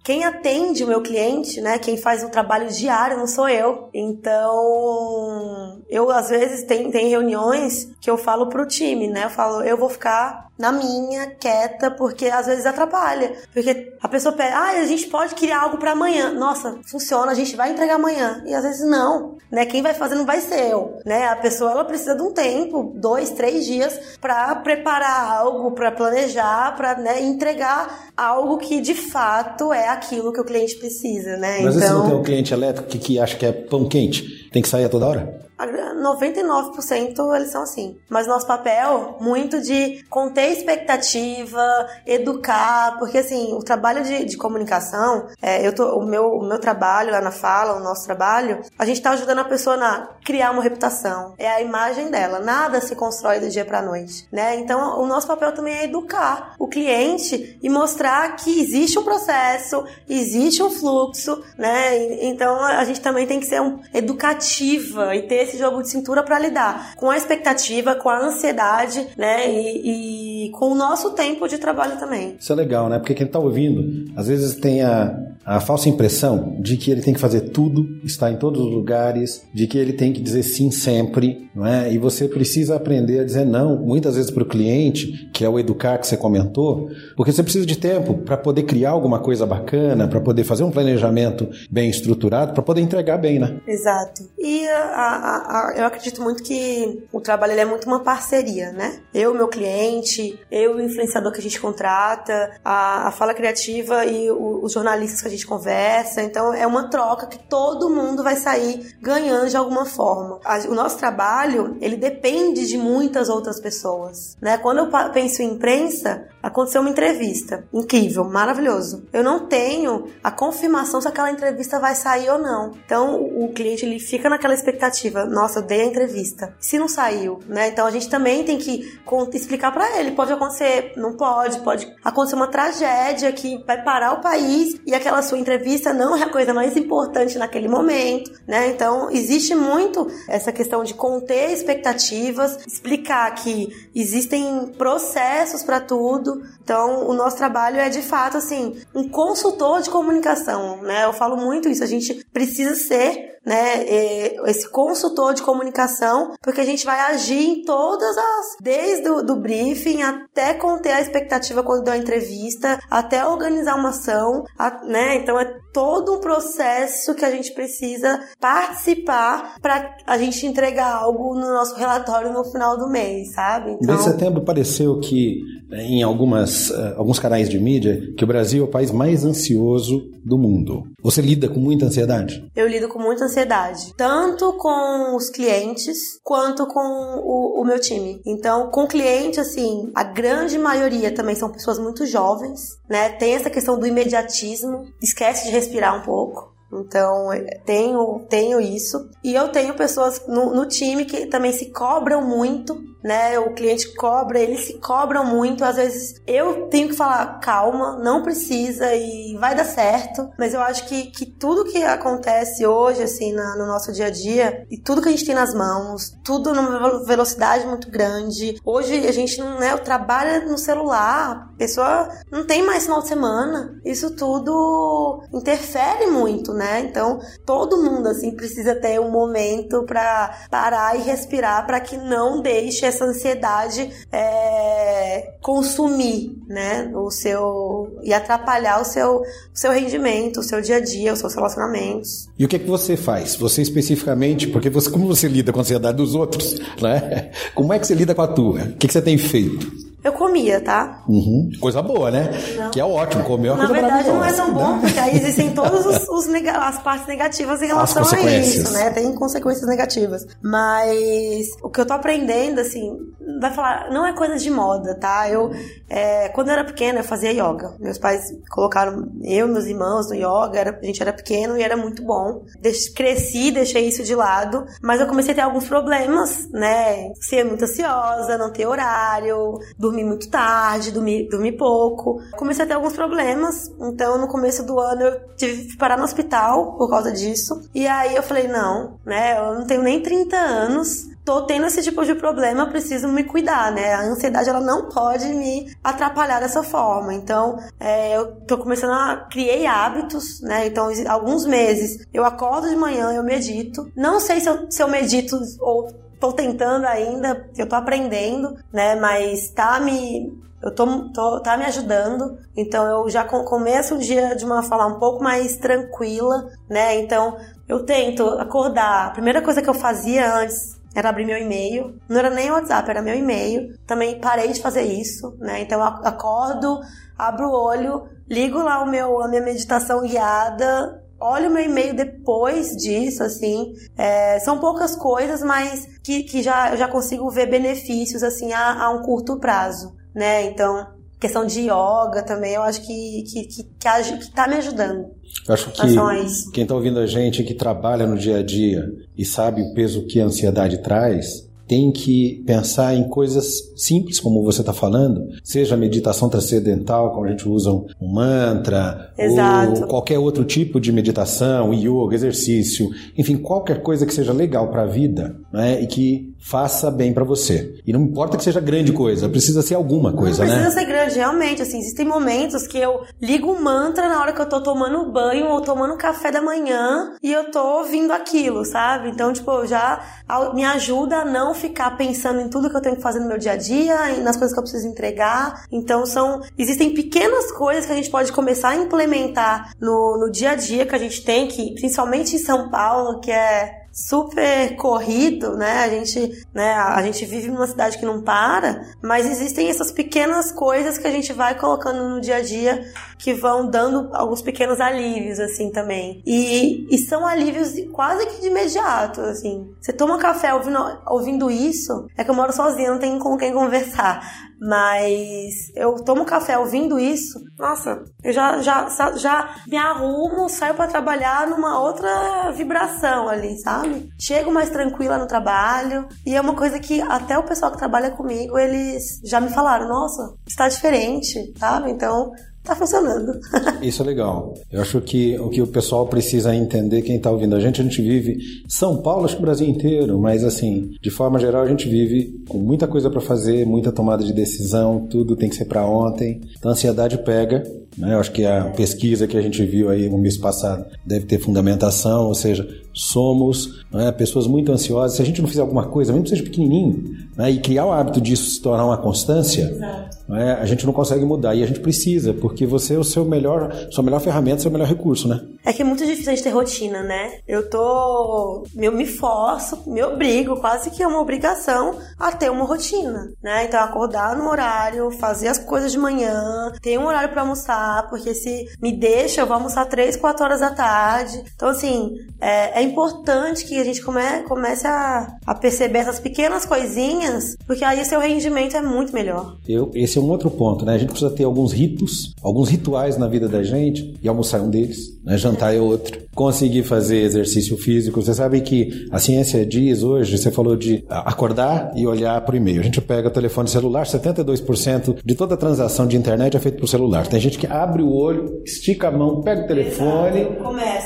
quem atende o meu cliente, né, quem faz o trabalho diário não sou eu. Então, eu às vezes tem, tem reuniões que eu falo pro time, né? Eu falo, eu vou ficar na minha, quieta, porque às vezes atrapalha. Porque a pessoa pede, ah, a gente pode criar algo para amanhã. Nossa, funciona, a gente vai entregar amanhã. E às vezes não, né? Quem vai fazer não vai ser eu, né? A pessoa ela precisa de um tempo, dois, três dias, para preparar algo, para planejar, para né, entregar algo que de fato é aquilo que o cliente precisa, né? Mas então... você não tem um cliente elétrico que, que acha que é pão quente, tem que sair a toda hora? 99% eles são assim. Mas nosso papel, muito de conter expectativa, educar, porque assim, o trabalho de, de comunicação, é, eu tô, o, meu, o meu trabalho lá na fala, o nosso trabalho, a gente tá ajudando a pessoa a criar uma reputação. É a imagem dela. Nada se constrói do dia pra noite, né? Então, o nosso papel também é educar o cliente e mostrar que existe um processo, existe um fluxo, né? Então, a gente também tem que ser um, educativa e ter esse jogo de cintura para lidar com a expectativa, com a ansiedade, né? E, e, com o nosso tempo de trabalho também. Isso é legal, né? Porque quem tá ouvindo, às vezes tem a, a falsa impressão de que ele tem que fazer tudo, estar em todos os lugares, de que ele tem que dizer sim sempre, não é? E você precisa aprender a dizer não, muitas vezes para o cliente, que é o educar que você comentou, porque você precisa de tempo para poder criar alguma coisa bacana, para poder fazer um planejamento bem estruturado, para poder entregar bem, né? Exato. E a, a, a, eu acredito muito que o trabalho é muito uma parceria, né? Eu, meu cliente, eu, o influenciador que a gente contrata, a, fala criativa e o, os jornalistas que a gente conversa. Então é uma troca que todo mundo vai sair ganhando de alguma forma. o nosso trabalho, ele depende de muitas outras pessoas, né? Quando eu penso em imprensa, aconteceu uma entrevista incrível, maravilhoso. Eu não tenho a confirmação se aquela entrevista vai sair ou não. Então o cliente ele fica naquela expectativa, nossa, eu dei a entrevista. Se não saiu, né? Então a gente também tem que explicar para ele, pode acontecer, não pode, pode acontecer uma tragédia que vai parar o país e aquela sua entrevista não é a coisa mais importante naquele momento, né? Então existe muito essa questão de conter expectativas, explicar que existem processos para tudo. Então o nosso trabalho é de fato assim um consultor de comunicação, né? Eu falo muito isso. A gente precisa ser né, esse consultor de comunicação, porque a gente vai agir em todas as, desde o do briefing até conter a expectativa quando deu a entrevista, até organizar uma ação, a, né, então é todo um processo que a gente precisa participar para a gente entregar algo no nosso relatório no final do mês, sabe? Então... Em setembro pareceu que né, em algumas, uh, alguns canais de mídia que o Brasil é o país mais ansioso do mundo. Você lida com muita ansiedade? Eu lido com muita ansiedade, tanto com os clientes quanto com o, o meu time. Então, com cliente, assim, a grande maioria também são pessoas muito jovens, né? Tem essa questão do imediatismo, esquece de respirar um pouco. Então, tenho, tenho isso. E eu tenho pessoas no, no time que também se cobram muito né? O cliente cobra, eles se cobram muito. Às vezes eu tenho que falar, calma, não precisa e vai dar certo. Mas eu acho que, que tudo que acontece hoje, assim, na, no nosso dia a dia, e tudo que a gente tem nas mãos, tudo numa velocidade muito grande. Hoje a gente não, né, trabalha no celular, a pessoa não tem mais final de semana. Isso tudo interfere muito, né? Então todo mundo, assim, precisa ter um momento para parar e respirar para que não deixe essa ansiedade é, consumir, né, o seu e atrapalhar o seu, o seu rendimento, o seu dia a dia, os seus relacionamentos. E o que é que você faz? Você especificamente, porque você, como você lida com a ansiedade dos outros, né? Como é que você lida com a tua? O que, que você tem feito? Eu comia, tá? Uhum. Coisa boa, né? Não. Que é ótimo, comer é uma Na coisa verdade, não é tão bom, né? porque aí existem todas os, os nega as partes negativas em relação a isso, né? Tem consequências negativas. Mas o que eu tô aprendendo, assim, vai falar, não é coisa de moda, tá? Eu, é, quando eu era pequena, eu fazia yoga. Meus pais colocaram eu e meus irmãos no yoga, era, a gente era pequeno e era muito bom. Deix, cresci, deixei isso de lado, mas eu comecei a ter alguns problemas, né? Ser muito ansiosa, não ter horário, dormir muito tarde, dormir, dormir pouco. Comecei a ter alguns problemas, então no começo do ano eu tive que parar no hospital por causa disso. E aí eu falei, não, né? Eu não tenho nem 30 anos, tô tendo esse tipo de problema, preciso me cuidar, né? A ansiedade ela não pode me atrapalhar dessa forma. Então, é, eu tô começando a criei hábitos, né? Então, alguns meses eu acordo de manhã, eu medito. Não sei se eu, se eu medito ou tô tentando ainda, eu tô aprendendo, né? Mas tá me eu tô, tô, tá me ajudando, então eu já começo o dia de uma forma um pouco mais tranquila, né? Então eu tento acordar. A primeira coisa que eu fazia antes era abrir meu e-mail. Não era nem WhatsApp, era meu e-mail. Também parei de fazer isso, né? Então eu acordo, abro o olho, ligo lá o meu, a minha meditação guiada olho meu e-mail depois disso, assim. É, são poucas coisas, mas que, que já, eu já consigo ver benefícios, assim, a, a um curto prazo, né? Então, questão de yoga também, eu acho que, que, que, que, que tá me ajudando. Eu acho que quem está ouvindo a gente que trabalha no dia a dia e sabe o peso que a ansiedade traz, tem que pensar em coisas simples, como você está falando, seja meditação transcendental, como a gente usa um mantra, Exato. ou qualquer outro tipo de meditação, yoga, exercício, enfim, qualquer coisa que seja legal para a vida né, e que faça bem para você. E não importa que seja grande coisa, precisa ser alguma coisa, não né? precisa ser grande, realmente. Assim, existem momentos que eu ligo um mantra na hora que eu tô tomando banho ou tomando café da manhã e eu tô ouvindo aquilo, sabe? Então, tipo, já me ajuda a não ficar pensando em tudo que eu tenho que fazer no meu dia a dia, nas coisas que eu preciso entregar. Então, são existem pequenas coisas que a gente pode começar a implementar no, no dia a dia que a gente tem que, principalmente em São Paulo, que é super corrido, né? A gente, né, a gente vive numa cidade que não para, mas existem essas pequenas coisas que a gente vai colocando no dia a dia que vão dando alguns pequenos alívios assim também. E, e são alívios quase que de imediato, assim. Você toma café ouvindo, ouvindo isso, é que eu moro sozinha, não tem com quem conversar. Mas eu tomo café ouvindo isso, nossa, eu já, já, já me arrumo, saio para trabalhar numa outra vibração ali, sabe? Chego mais tranquila no trabalho e é uma coisa que até o pessoal que trabalha comigo, eles já me falaram, nossa, está diferente, sabe? Então, tá funcionando. Isso é legal. Eu acho que o que o pessoal precisa entender, quem está ouvindo a gente, a gente vive São Paulo, acho que o Brasil inteiro, mas assim, de forma geral, a gente vive com muita coisa para fazer, muita tomada de decisão, tudo tem que ser para ontem. Então a ansiedade pega. Né? Eu acho que a pesquisa que a gente viu aí no mês passado deve ter fundamentação, ou seja, somos né, pessoas muito ansiosas. Se a gente não fizer alguma coisa, mesmo que seja pequenininho, né, e criar o hábito disso se tornar uma constância, né, a gente não consegue mudar. E a gente precisa, porque você é o seu melhor, sua melhor ferramenta, seu melhor recurso, né? É que é muito difícil a gente ter rotina, né? Eu tô. Eu me forço, me obrigo, quase que é uma obrigação a ter uma rotina, né? Então, acordar no horário, fazer as coisas de manhã, ter um horário para almoçar, porque se me deixa, eu vou almoçar 3, 4 horas da tarde. Então, assim, é, é importante que a gente come, comece a, a perceber essas pequenas coisinhas, porque aí seu rendimento é muito melhor. Eu, esse é um outro ponto, né? A gente precisa ter alguns ritos, alguns rituais na vida da gente, e almoçar é um deles, né? jantar é outro. Conseguir fazer exercício físico. Você sabe que a ciência diz hoje, você falou de acordar e olhar para o e-mail. A gente pega o telefone celular, 72% de toda transação de internet é feita por celular. Tem gente que abre o olho, estica a mão, pega o telefone,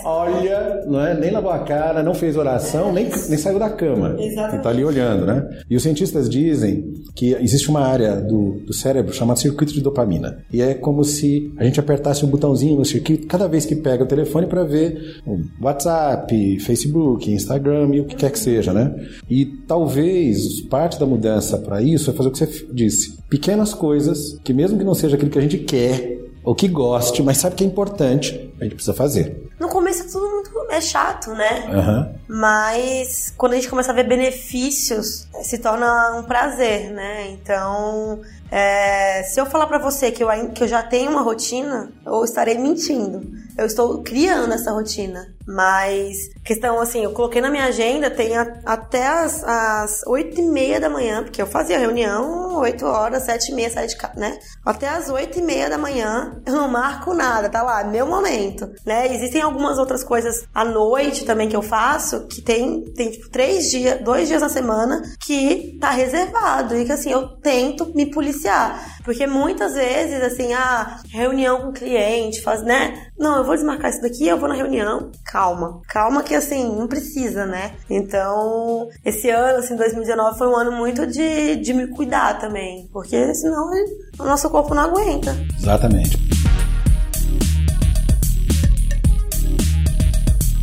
olha, não é? nem lavou a cara, não fez oração, nem, nem saiu da cama. Exatamente. Está ali olhando, né? E os cientistas dizem que existe uma área do, do cérebro chamada circuito de dopamina. E é como se a gente apertasse um botãozinho no circuito cada vez que pega o telefone para ver o WhatsApp, Facebook, Instagram e o que quer que seja, né? E talvez parte da mudança para isso é fazer o que você disse. Pequenas coisas que mesmo que não seja aquilo que a gente quer ou que goste, mas sabe que é importante, a gente precisa fazer. No começo tudo muito é chato, né? Uhum. Mas quando a gente começa a ver benefícios, se torna um prazer, né? Então, é, se eu falar para você que eu, que eu já tenho uma rotina, eu estarei mentindo. Eu estou criando essa rotina. Mas, questão assim, eu coloquei na minha agenda, tem a, até as, as 8 e meia da manhã, porque eu fazia reunião 8 horas, 7 e meia, saia de casa, né? Até as 8 e meia da manhã, eu não marco nada, tá lá, meu momento, né? Existem algumas outras coisas à noite também que eu faço, que tem, tem tipo, três dias, dois dias na semana, que tá reservado, e que assim, eu tento me policiar. Porque muitas vezes, assim, a reunião com cliente, faz, né? Não, eu vou desmarcar isso daqui, eu vou na reunião. Calma. Calma que, assim, não precisa, né? Então, esse ano, assim, 2019 foi um ano muito de, de me cuidar também. Porque senão o nosso corpo não aguenta. Exatamente.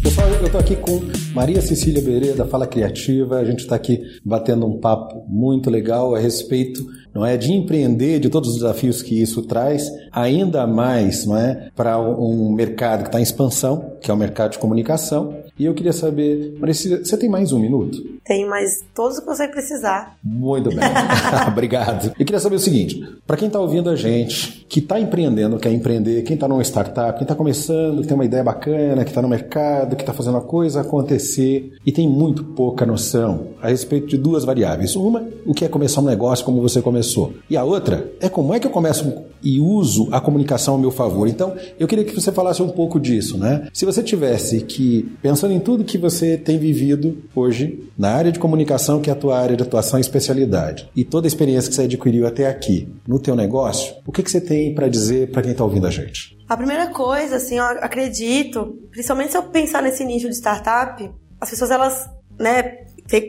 Pessoal, eu estou aqui com Maria Cecília Bereira da Fala Criativa. A gente está aqui batendo um papo muito legal a respeito, não é, de empreender, de todos os desafios que isso traz, ainda mais, não é, para um mercado que está em expansão que é o mercado de comunicação. E eu queria saber, Maricília, você tem mais um minuto? Tenho mais todos que você precisar. Muito bem. Obrigado. Eu queria saber o seguinte: para quem está ouvindo a gente, que está empreendendo, quer empreender, quem está numa startup, quem está começando, que tem uma ideia bacana, que está no mercado, que está fazendo a coisa acontecer e tem muito pouca noção a respeito de duas variáveis. Uma, o que é começar um negócio como você começou. E a outra é como é que eu começo e uso a comunicação ao meu favor. Então, eu queria que você falasse um pouco disso, né? Se você tivesse que, pensando em tudo que você tem vivido hoje na área de comunicação, que é a tua área de atuação e especialidade, e toda a experiência que você adquiriu até aqui no teu negócio, o que, que você tem para dizer para quem está ouvindo a gente? A primeira coisa, assim, eu acredito, principalmente se eu pensar nesse nicho de startup, as pessoas elas, né,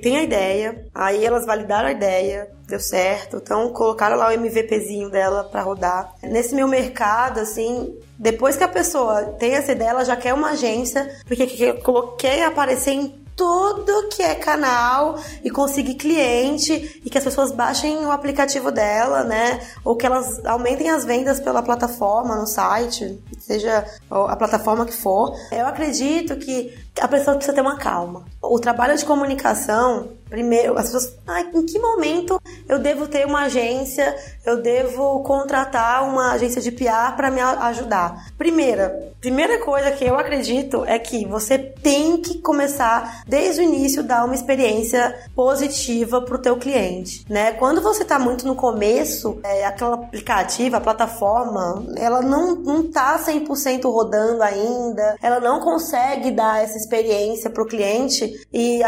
tem a ideia, aí elas validaram a ideia, deu certo, então colocaram lá o MVPzinho dela para rodar. Nesse meu mercado, assim, depois que a pessoa tem essa ideia, ela já quer uma agência, porque eu coloquei aparecer em tudo que é canal e conseguir cliente e que as pessoas baixem o aplicativo dela, né? Ou que elas aumentem as vendas pela plataforma, no site, seja a plataforma que for. Eu acredito que a pessoa precisa ter uma calma. O trabalho de comunicação Primeiro, as pessoas, ah, em que momento eu devo ter uma agência, eu devo contratar uma agência de PR para me ajudar? Primeira, primeira coisa que eu acredito é que você tem que começar desde o início dar uma experiência positiva para o teu cliente, né? Quando você está muito no começo, é, aquela aplicativa, a plataforma, ela não, não tá 100% rodando ainda, ela não consegue dar essa experiência para o cliente e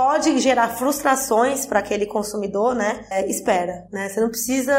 pode gerar frustrações para aquele consumidor, né? É, espera, né? Você não precisa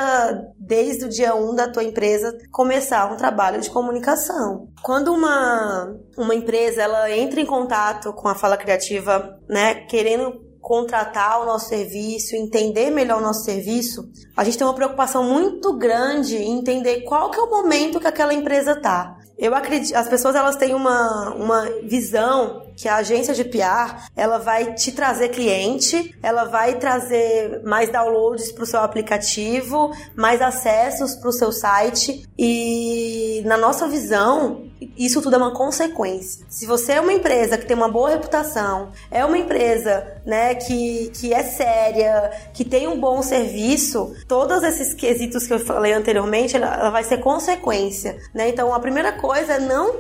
desde o dia 1 um da tua empresa começar um trabalho de comunicação. Quando uma uma empresa ela entra em contato com a fala criativa, né, querendo contratar o nosso serviço, entender melhor o nosso serviço, a gente tem uma preocupação muito grande em entender qual que é o momento que aquela empresa tá. Eu acredito, as pessoas elas têm uma, uma visão que a agência de PR ela vai te trazer cliente, ela vai trazer mais downloads para o seu aplicativo, mais acessos para o seu site e na nossa visão isso tudo é uma consequência. Se você é uma empresa que tem uma boa reputação, é uma empresa né, que, que é séria, que tem um bom serviço, todos esses quesitos que eu falei anteriormente, ela, ela vai ser consequência. Né? Então a primeira coisa é não,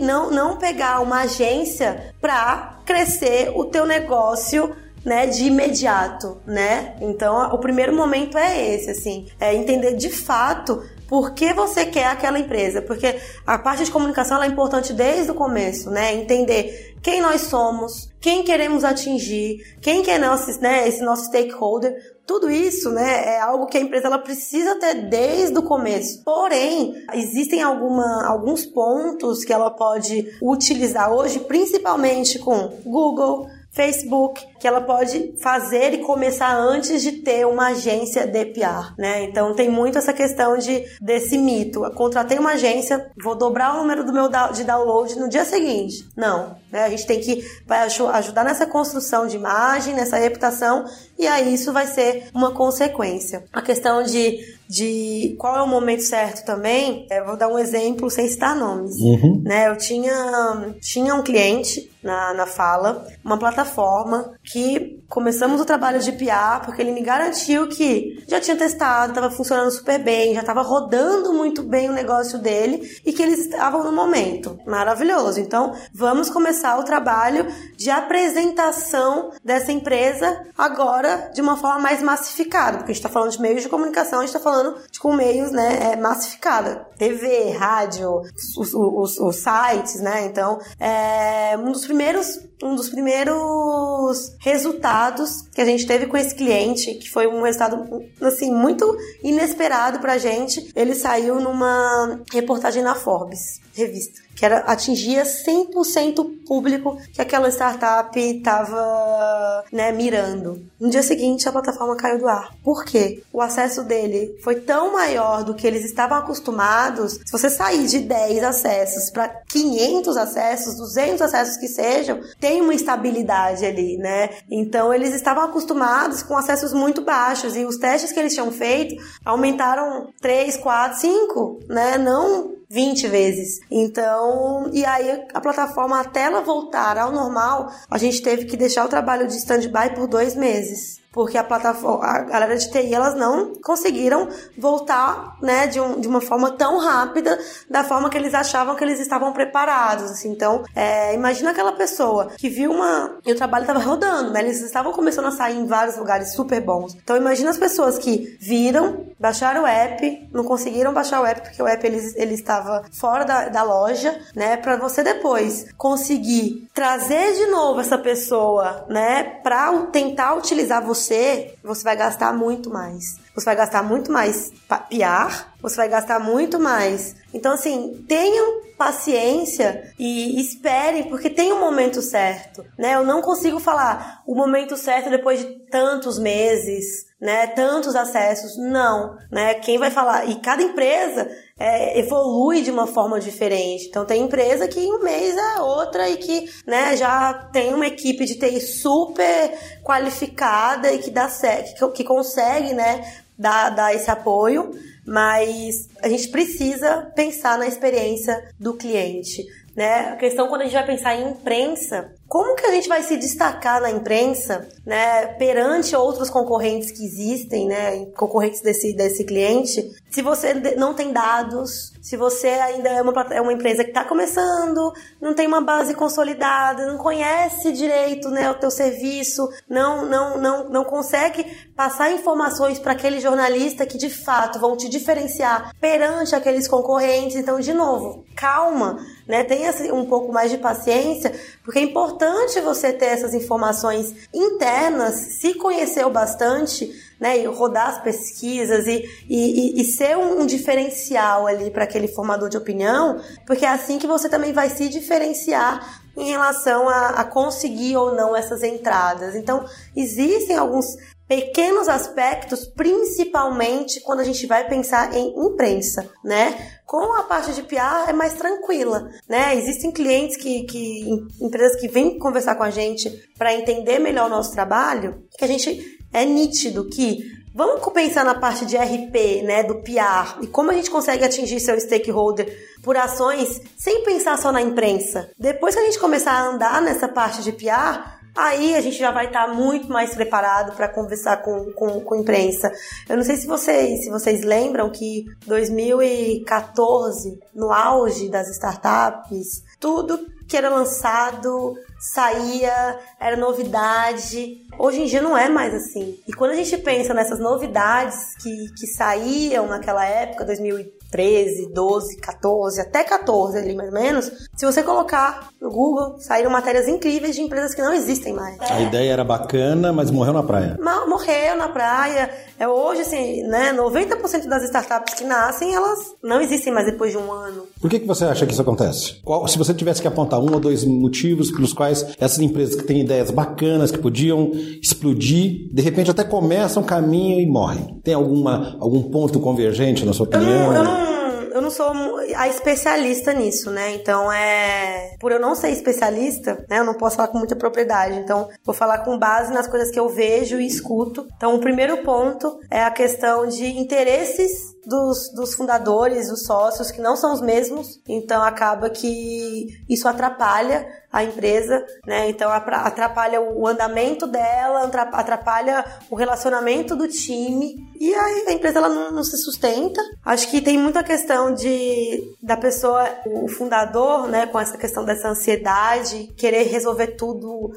não, não pegar uma agência para crescer o teu negócio né, de imediato, né? Então, o primeiro momento é esse, assim, é entender de fato por que você quer aquela empresa, porque a parte de comunicação é importante desde o começo, né? Entender quem nós somos, quem queremos atingir, quem que é nosso, né, esse nosso stakeholder, tudo isso, né, é algo que a empresa ela precisa ter desde o começo. Porém, existem alguma, alguns pontos que ela pode utilizar hoje, principalmente com Google, Facebook, que ela pode fazer e começar antes de ter uma agência de PR, né? Então tem muito essa questão de desse mito. Eu contratei uma agência, vou dobrar o número do meu de download no dia seguinte. Não, né? A gente tem que vai ajudar nessa construção de imagem, nessa reputação e aí isso vai ser uma consequência. A questão de, de qual é o momento certo também, é, vou dar um exemplo sem citar nomes. Uhum. Né? Eu tinha, tinha um cliente na, na fala, uma plataforma que começamos o trabalho de PR porque ele me garantiu que já tinha testado, estava funcionando super bem, já estava rodando muito bem o negócio dele e que eles estavam no momento. Maravilhoso. Então, vamos começar o trabalho de apresentação dessa empresa agora de uma forma mais massificada, porque a gente está falando de meios de comunicação, a gente está falando de com meios né, é, massificada. TV, rádio, os, os, os, sites, né? Então, é, um dos primeiros um dos primeiros resultados que a gente teve com esse cliente, que foi um resultado assim muito inesperado pra gente, ele saiu numa reportagem na Forbes, revista que era atingia 100% público que aquela startup estava né, mirando. No dia seguinte, a plataforma caiu do ar. Por quê? O acesso dele foi tão maior do que eles estavam acostumados. Se você sair de 10 acessos para 500 acessos, 200 acessos que sejam, tem uma estabilidade ali, né? Então, eles estavam acostumados com acessos muito baixos e os testes que eles tinham feito aumentaram 3, 4, 5, né? Não 20 vezes. Então, e aí a plataforma, até ela voltar ao normal, a gente teve que deixar o trabalho de stand-by por dois meses porque a plataforma, a galera de TI, elas não conseguiram voltar, né, de, um, de uma forma tão rápida, da forma que eles achavam que eles estavam preparados, assim. Então, é, imagina aquela pessoa que viu uma... E o trabalho estava rodando, né? Eles estavam começando a sair em vários lugares super bons. Então, imagina as pessoas que viram, baixaram o app, não conseguiram baixar o app porque o app ele, ele estava fora da, da loja, né? Para você depois conseguir trazer de novo essa pessoa, né, para tentar utilizar você você, você vai gastar muito mais. Você vai gastar muito mais piar, você vai gastar muito mais. Então, assim, tenham paciência e esperem, porque tem um momento certo, né? Eu não consigo falar o momento certo depois de tantos meses, né? Tantos acessos. Não, né? Quem vai falar? E cada empresa é, evolui de uma forma diferente. Então tem empresa que em um mês é outra e que né, já tem uma equipe de TI super qualificada e que dá que, que consegue né, dar, dar esse apoio, mas a gente precisa pensar na experiência do cliente. Né? A questão quando a gente vai pensar em imprensa, como que a gente vai se destacar na imprensa, né, perante outros concorrentes que existem, né, concorrentes desse, desse cliente, se você não tem dados, se você ainda é uma, é uma empresa que está começando, não tem uma base consolidada, não conhece direito, né, o teu serviço, não, não, não, não consegue passar informações para aquele jornalista que de fato vão te diferenciar perante aqueles concorrentes. Então, de novo, calma, né? Tenha um pouco mais de paciência, porque é importante você ter essas informações internas, se conhecer bastante, né? E rodar as pesquisas e, e, e ser um, diferencial ali para aquele formador de opinião, porque é assim que você também vai se diferenciar em relação a, a, conseguir ou não essas entradas. Então, existem alguns pequenos aspectos, principalmente quando a gente vai pensar em imprensa, né? Com a parte de PR é mais tranquila, né? Existem clientes que, que empresas que vêm conversar com a gente para entender melhor o nosso trabalho, que a gente é nítido que Vamos pensar na parte de RP, né, do PR, e como a gente consegue atingir seu stakeholder por ações sem pensar só na imprensa. Depois que a gente começar a andar nessa parte de PR, Aí a gente já vai estar tá muito mais preparado para conversar com, com, com a imprensa. Eu não sei se vocês, se vocês lembram que 2014, no auge das startups, tudo que era lançado saía, era novidade. Hoje em dia não é mais assim. E quando a gente pensa nessas novidades que, que saíam naquela época, 2013, 12, 14, até 14 ali mais ou menos, se você colocar no Google, saíram matérias incríveis de empresas que não existem mais. A ideia era bacana, mas morreu na praia. Morreu na praia. É hoje, assim, né, 90% das startups que nascem, elas não existem mais depois de um ano. Por que, que você acha que isso acontece? Qual, se você tivesse que apontar um ou dois motivos pelos quais essas empresas que têm ideias bacanas, que podiam explodir, de repente até começam um caminho e morrem. Tem alguma, algum ponto convergente na sua opinião? Eu não, eu não eu não sou a especialista nisso, né? Então é. Por eu não ser especialista, né? Eu não posso falar com muita propriedade. Então, vou falar com base nas coisas que eu vejo e escuto. Então, o primeiro ponto é a questão de interesses dos, dos fundadores, dos sócios, que não são os mesmos. Então, acaba que isso atrapalha a empresa, né? Então atrapalha o andamento dela, atrapalha o relacionamento do time e aí a empresa ela não, não, se sustenta. Acho que tem muita questão de da pessoa, o fundador, né, com essa questão dessa ansiedade, querer resolver tudo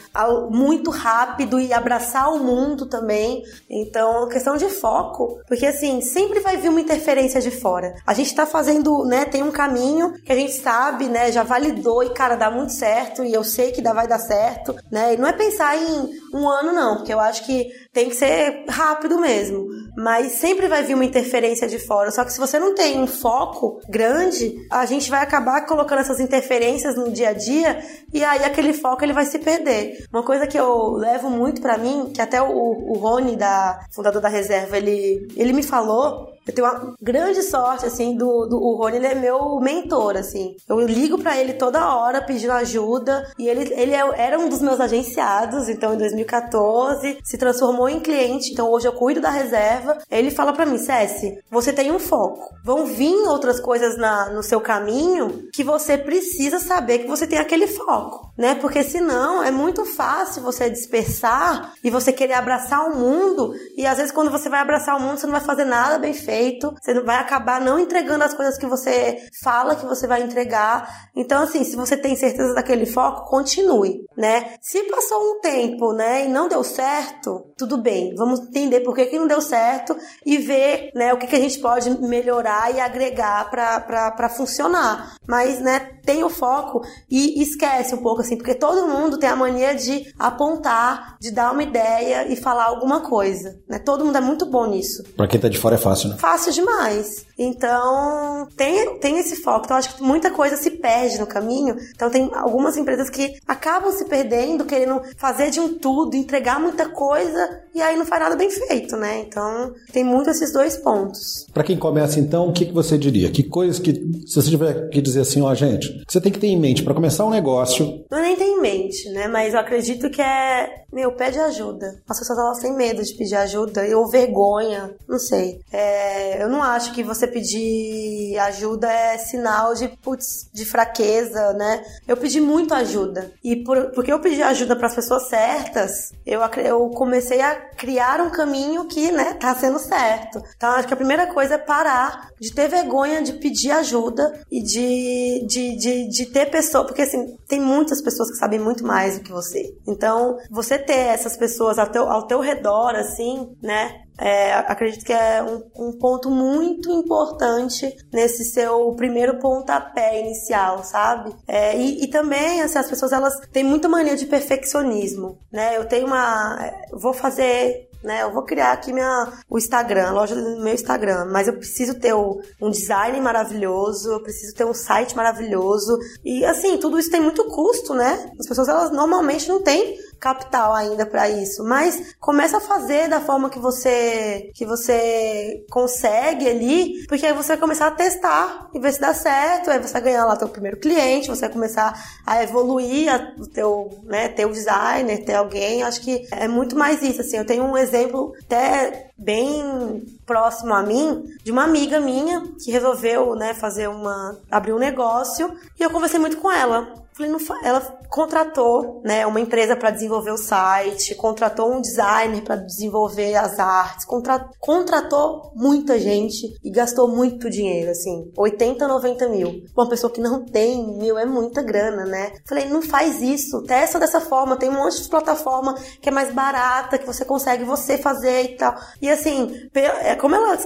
muito rápido e abraçar o mundo também. Então, questão de foco, porque assim, sempre vai vir uma interferência de fora. A gente tá fazendo, né, tem um caminho que a gente sabe, né, já validou e cara, dá muito certo e eu sei que vai dar certo, né? E não é pensar em um ano, não, porque eu acho que tem que ser rápido mesmo. Mas sempre vai vir uma interferência de fora. Só que se você não tem um foco grande, a gente vai acabar colocando essas interferências no dia a dia e aí aquele foco ele vai se perder. Uma coisa que eu levo muito para mim, que até o, o Rony, da fundador da reserva, ele, ele me falou eu tenho uma grande sorte, assim, do, do o Rony, ele é meu mentor, assim. Eu ligo para ele toda hora pedindo ajuda e ele, ele é, era um dos meus agenciados, então em 2014 se transformou em cliente, então hoje eu cuido da reserva. Ele fala para mim, Cessi, você tem um foco. Vão vir outras coisas na, no seu caminho que você precisa saber que você tem aquele foco, né? Porque senão é muito fácil você dispersar e você querer abraçar o mundo e às vezes quando você vai abraçar o mundo você não vai fazer nada bem feito, você vai acabar não entregando as coisas que você fala que você vai entregar. Então assim, se você tem certeza daquele foco, continue, né? Se passou um tempo, né, e não deu certo, tudo bem. Vamos entender por que, que não deu certo e ver, né, o que, que a gente pode melhorar e agregar para funcionar. Mas, né, tem o foco e esquece um pouco assim, porque todo mundo tem a mania de apontar, de dar uma ideia e falar alguma coisa, né? Todo mundo é muito bom nisso. Para quem tá de fora é fácil, né? Fácil demais. Então, tem, tem esse foco. Então, acho que muita coisa se perde no caminho. Então, tem algumas empresas que acabam se perdendo, querendo fazer de um tudo, entregar muita coisa e aí não faz nada bem feito, né? Então, tem muito esses dois pontos. Para quem começa, então, o que, que você diria? Que coisas que, se você tiver que dizer assim, ó, gente, você tem que ter em mente para começar um negócio. Não é nem tem em mente, né? Mas eu acredito que é, meu, pede ajuda. As pessoas elas têm medo de pedir ajuda ou vergonha, não sei. É, eu não acho que você pedir ajuda é sinal de, putz, de fraqueza, né? Eu pedi muito ajuda. E por, porque eu pedi ajuda para as pessoas certas, eu, eu comecei a criar um caminho que, né, tá sendo certo. Então, acho que a primeira coisa é parar de ter vergonha de pedir ajuda e de, de, de, de ter pessoa, porque assim, tem muitas pessoas que sabem muito mais do que você. Então, você ter essas pessoas ao teu, ao teu redor, assim, né, é, acredito que é um, um, ponto muito importante nesse seu primeiro pontapé inicial, sabe? É, e, e, também, assim, as pessoas elas têm muita mania de perfeccionismo, né? Eu tenho uma... Vou fazer né? Eu vou criar aqui minha, o Instagram, a loja do meu Instagram, mas eu preciso ter o, um design maravilhoso, eu preciso ter um site maravilhoso. E assim, tudo isso tem muito custo, né? As pessoas elas normalmente não têm capital ainda para isso, mas começa a fazer da forma que você que você consegue ali, porque aí você vai começar a testar e ver se dá certo, aí você vai ganhar lá teu primeiro cliente, você vai começar a evoluir a, o teu, né, ter o designer, ter alguém, acho que é muito mais isso, assim, eu tenho um exemplo até bem próximo a mim de uma amiga minha que resolveu, né, fazer uma abrir um negócio e eu conversei muito com ela. Falei, não ela contratou né, uma empresa para desenvolver o site, contratou um designer para desenvolver as artes, contra, contratou muita gente e gastou muito dinheiro, assim, 80, 90 mil. Uma pessoa que não tem mil é muita grana, né? Falei, não faz isso, testa dessa forma, tem um monte de plataforma que é mais barata, que você consegue você fazer e tal. E assim, é, como ela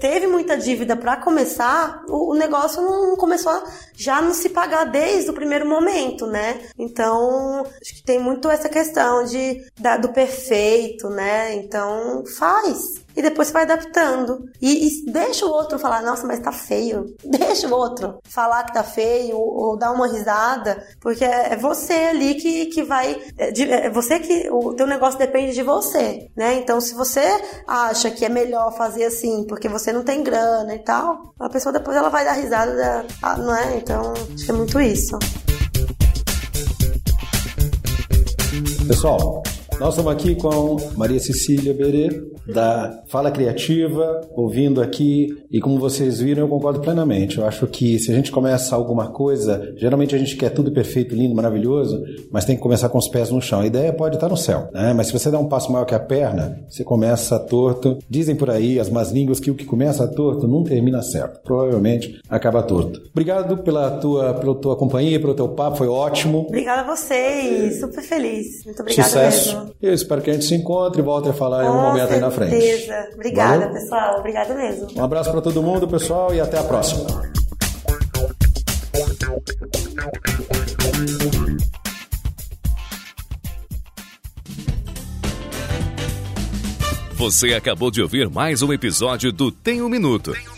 teve muita dívida para começar, o negócio não começou a já não se pagar desde o primeiro momento, né? Então, acho que tem muito essa questão de da, do perfeito, né? Então, faz e depois você vai adaptando. E, e, deixa o outro falar, nossa, mas tá feio. Deixa o outro falar que tá feio ou, ou dar uma risada, porque é, é você ali que, que vai. É, é você que. O teu negócio depende de você, né? Então, se você acha que é melhor fazer assim porque você não tem grana e tal, a pessoa depois ela vai dar risada, ah, não é? Então, acho que é muito isso. Pessoal, nós estamos aqui com Maria Cecília Berê, da Fala Criativa, ouvindo aqui, e como vocês viram, eu concordo plenamente. Eu acho que se a gente começa alguma coisa, geralmente a gente quer tudo perfeito, lindo, maravilhoso, mas tem que começar com os pés no chão. A ideia pode estar no céu, né? Mas se você dá um passo maior que a perna, você começa torto. Dizem por aí as más línguas que o que começa torto não termina certo. Provavelmente acaba torto. Obrigado pela tua, pela tua companhia, pelo teu papo, foi ótimo. Obrigada a vocês, super feliz. Muito obrigada Sucesso. mesmo. Eu espero que a gente se encontre e volte a falar em um momento aí na frente. certeza. Obrigada, Valeu? pessoal. Obrigada mesmo. Um abraço para todo mundo, pessoal, e até a próxima. Você acabou de ouvir mais um episódio do Tem um Minuto. Tem um Minuto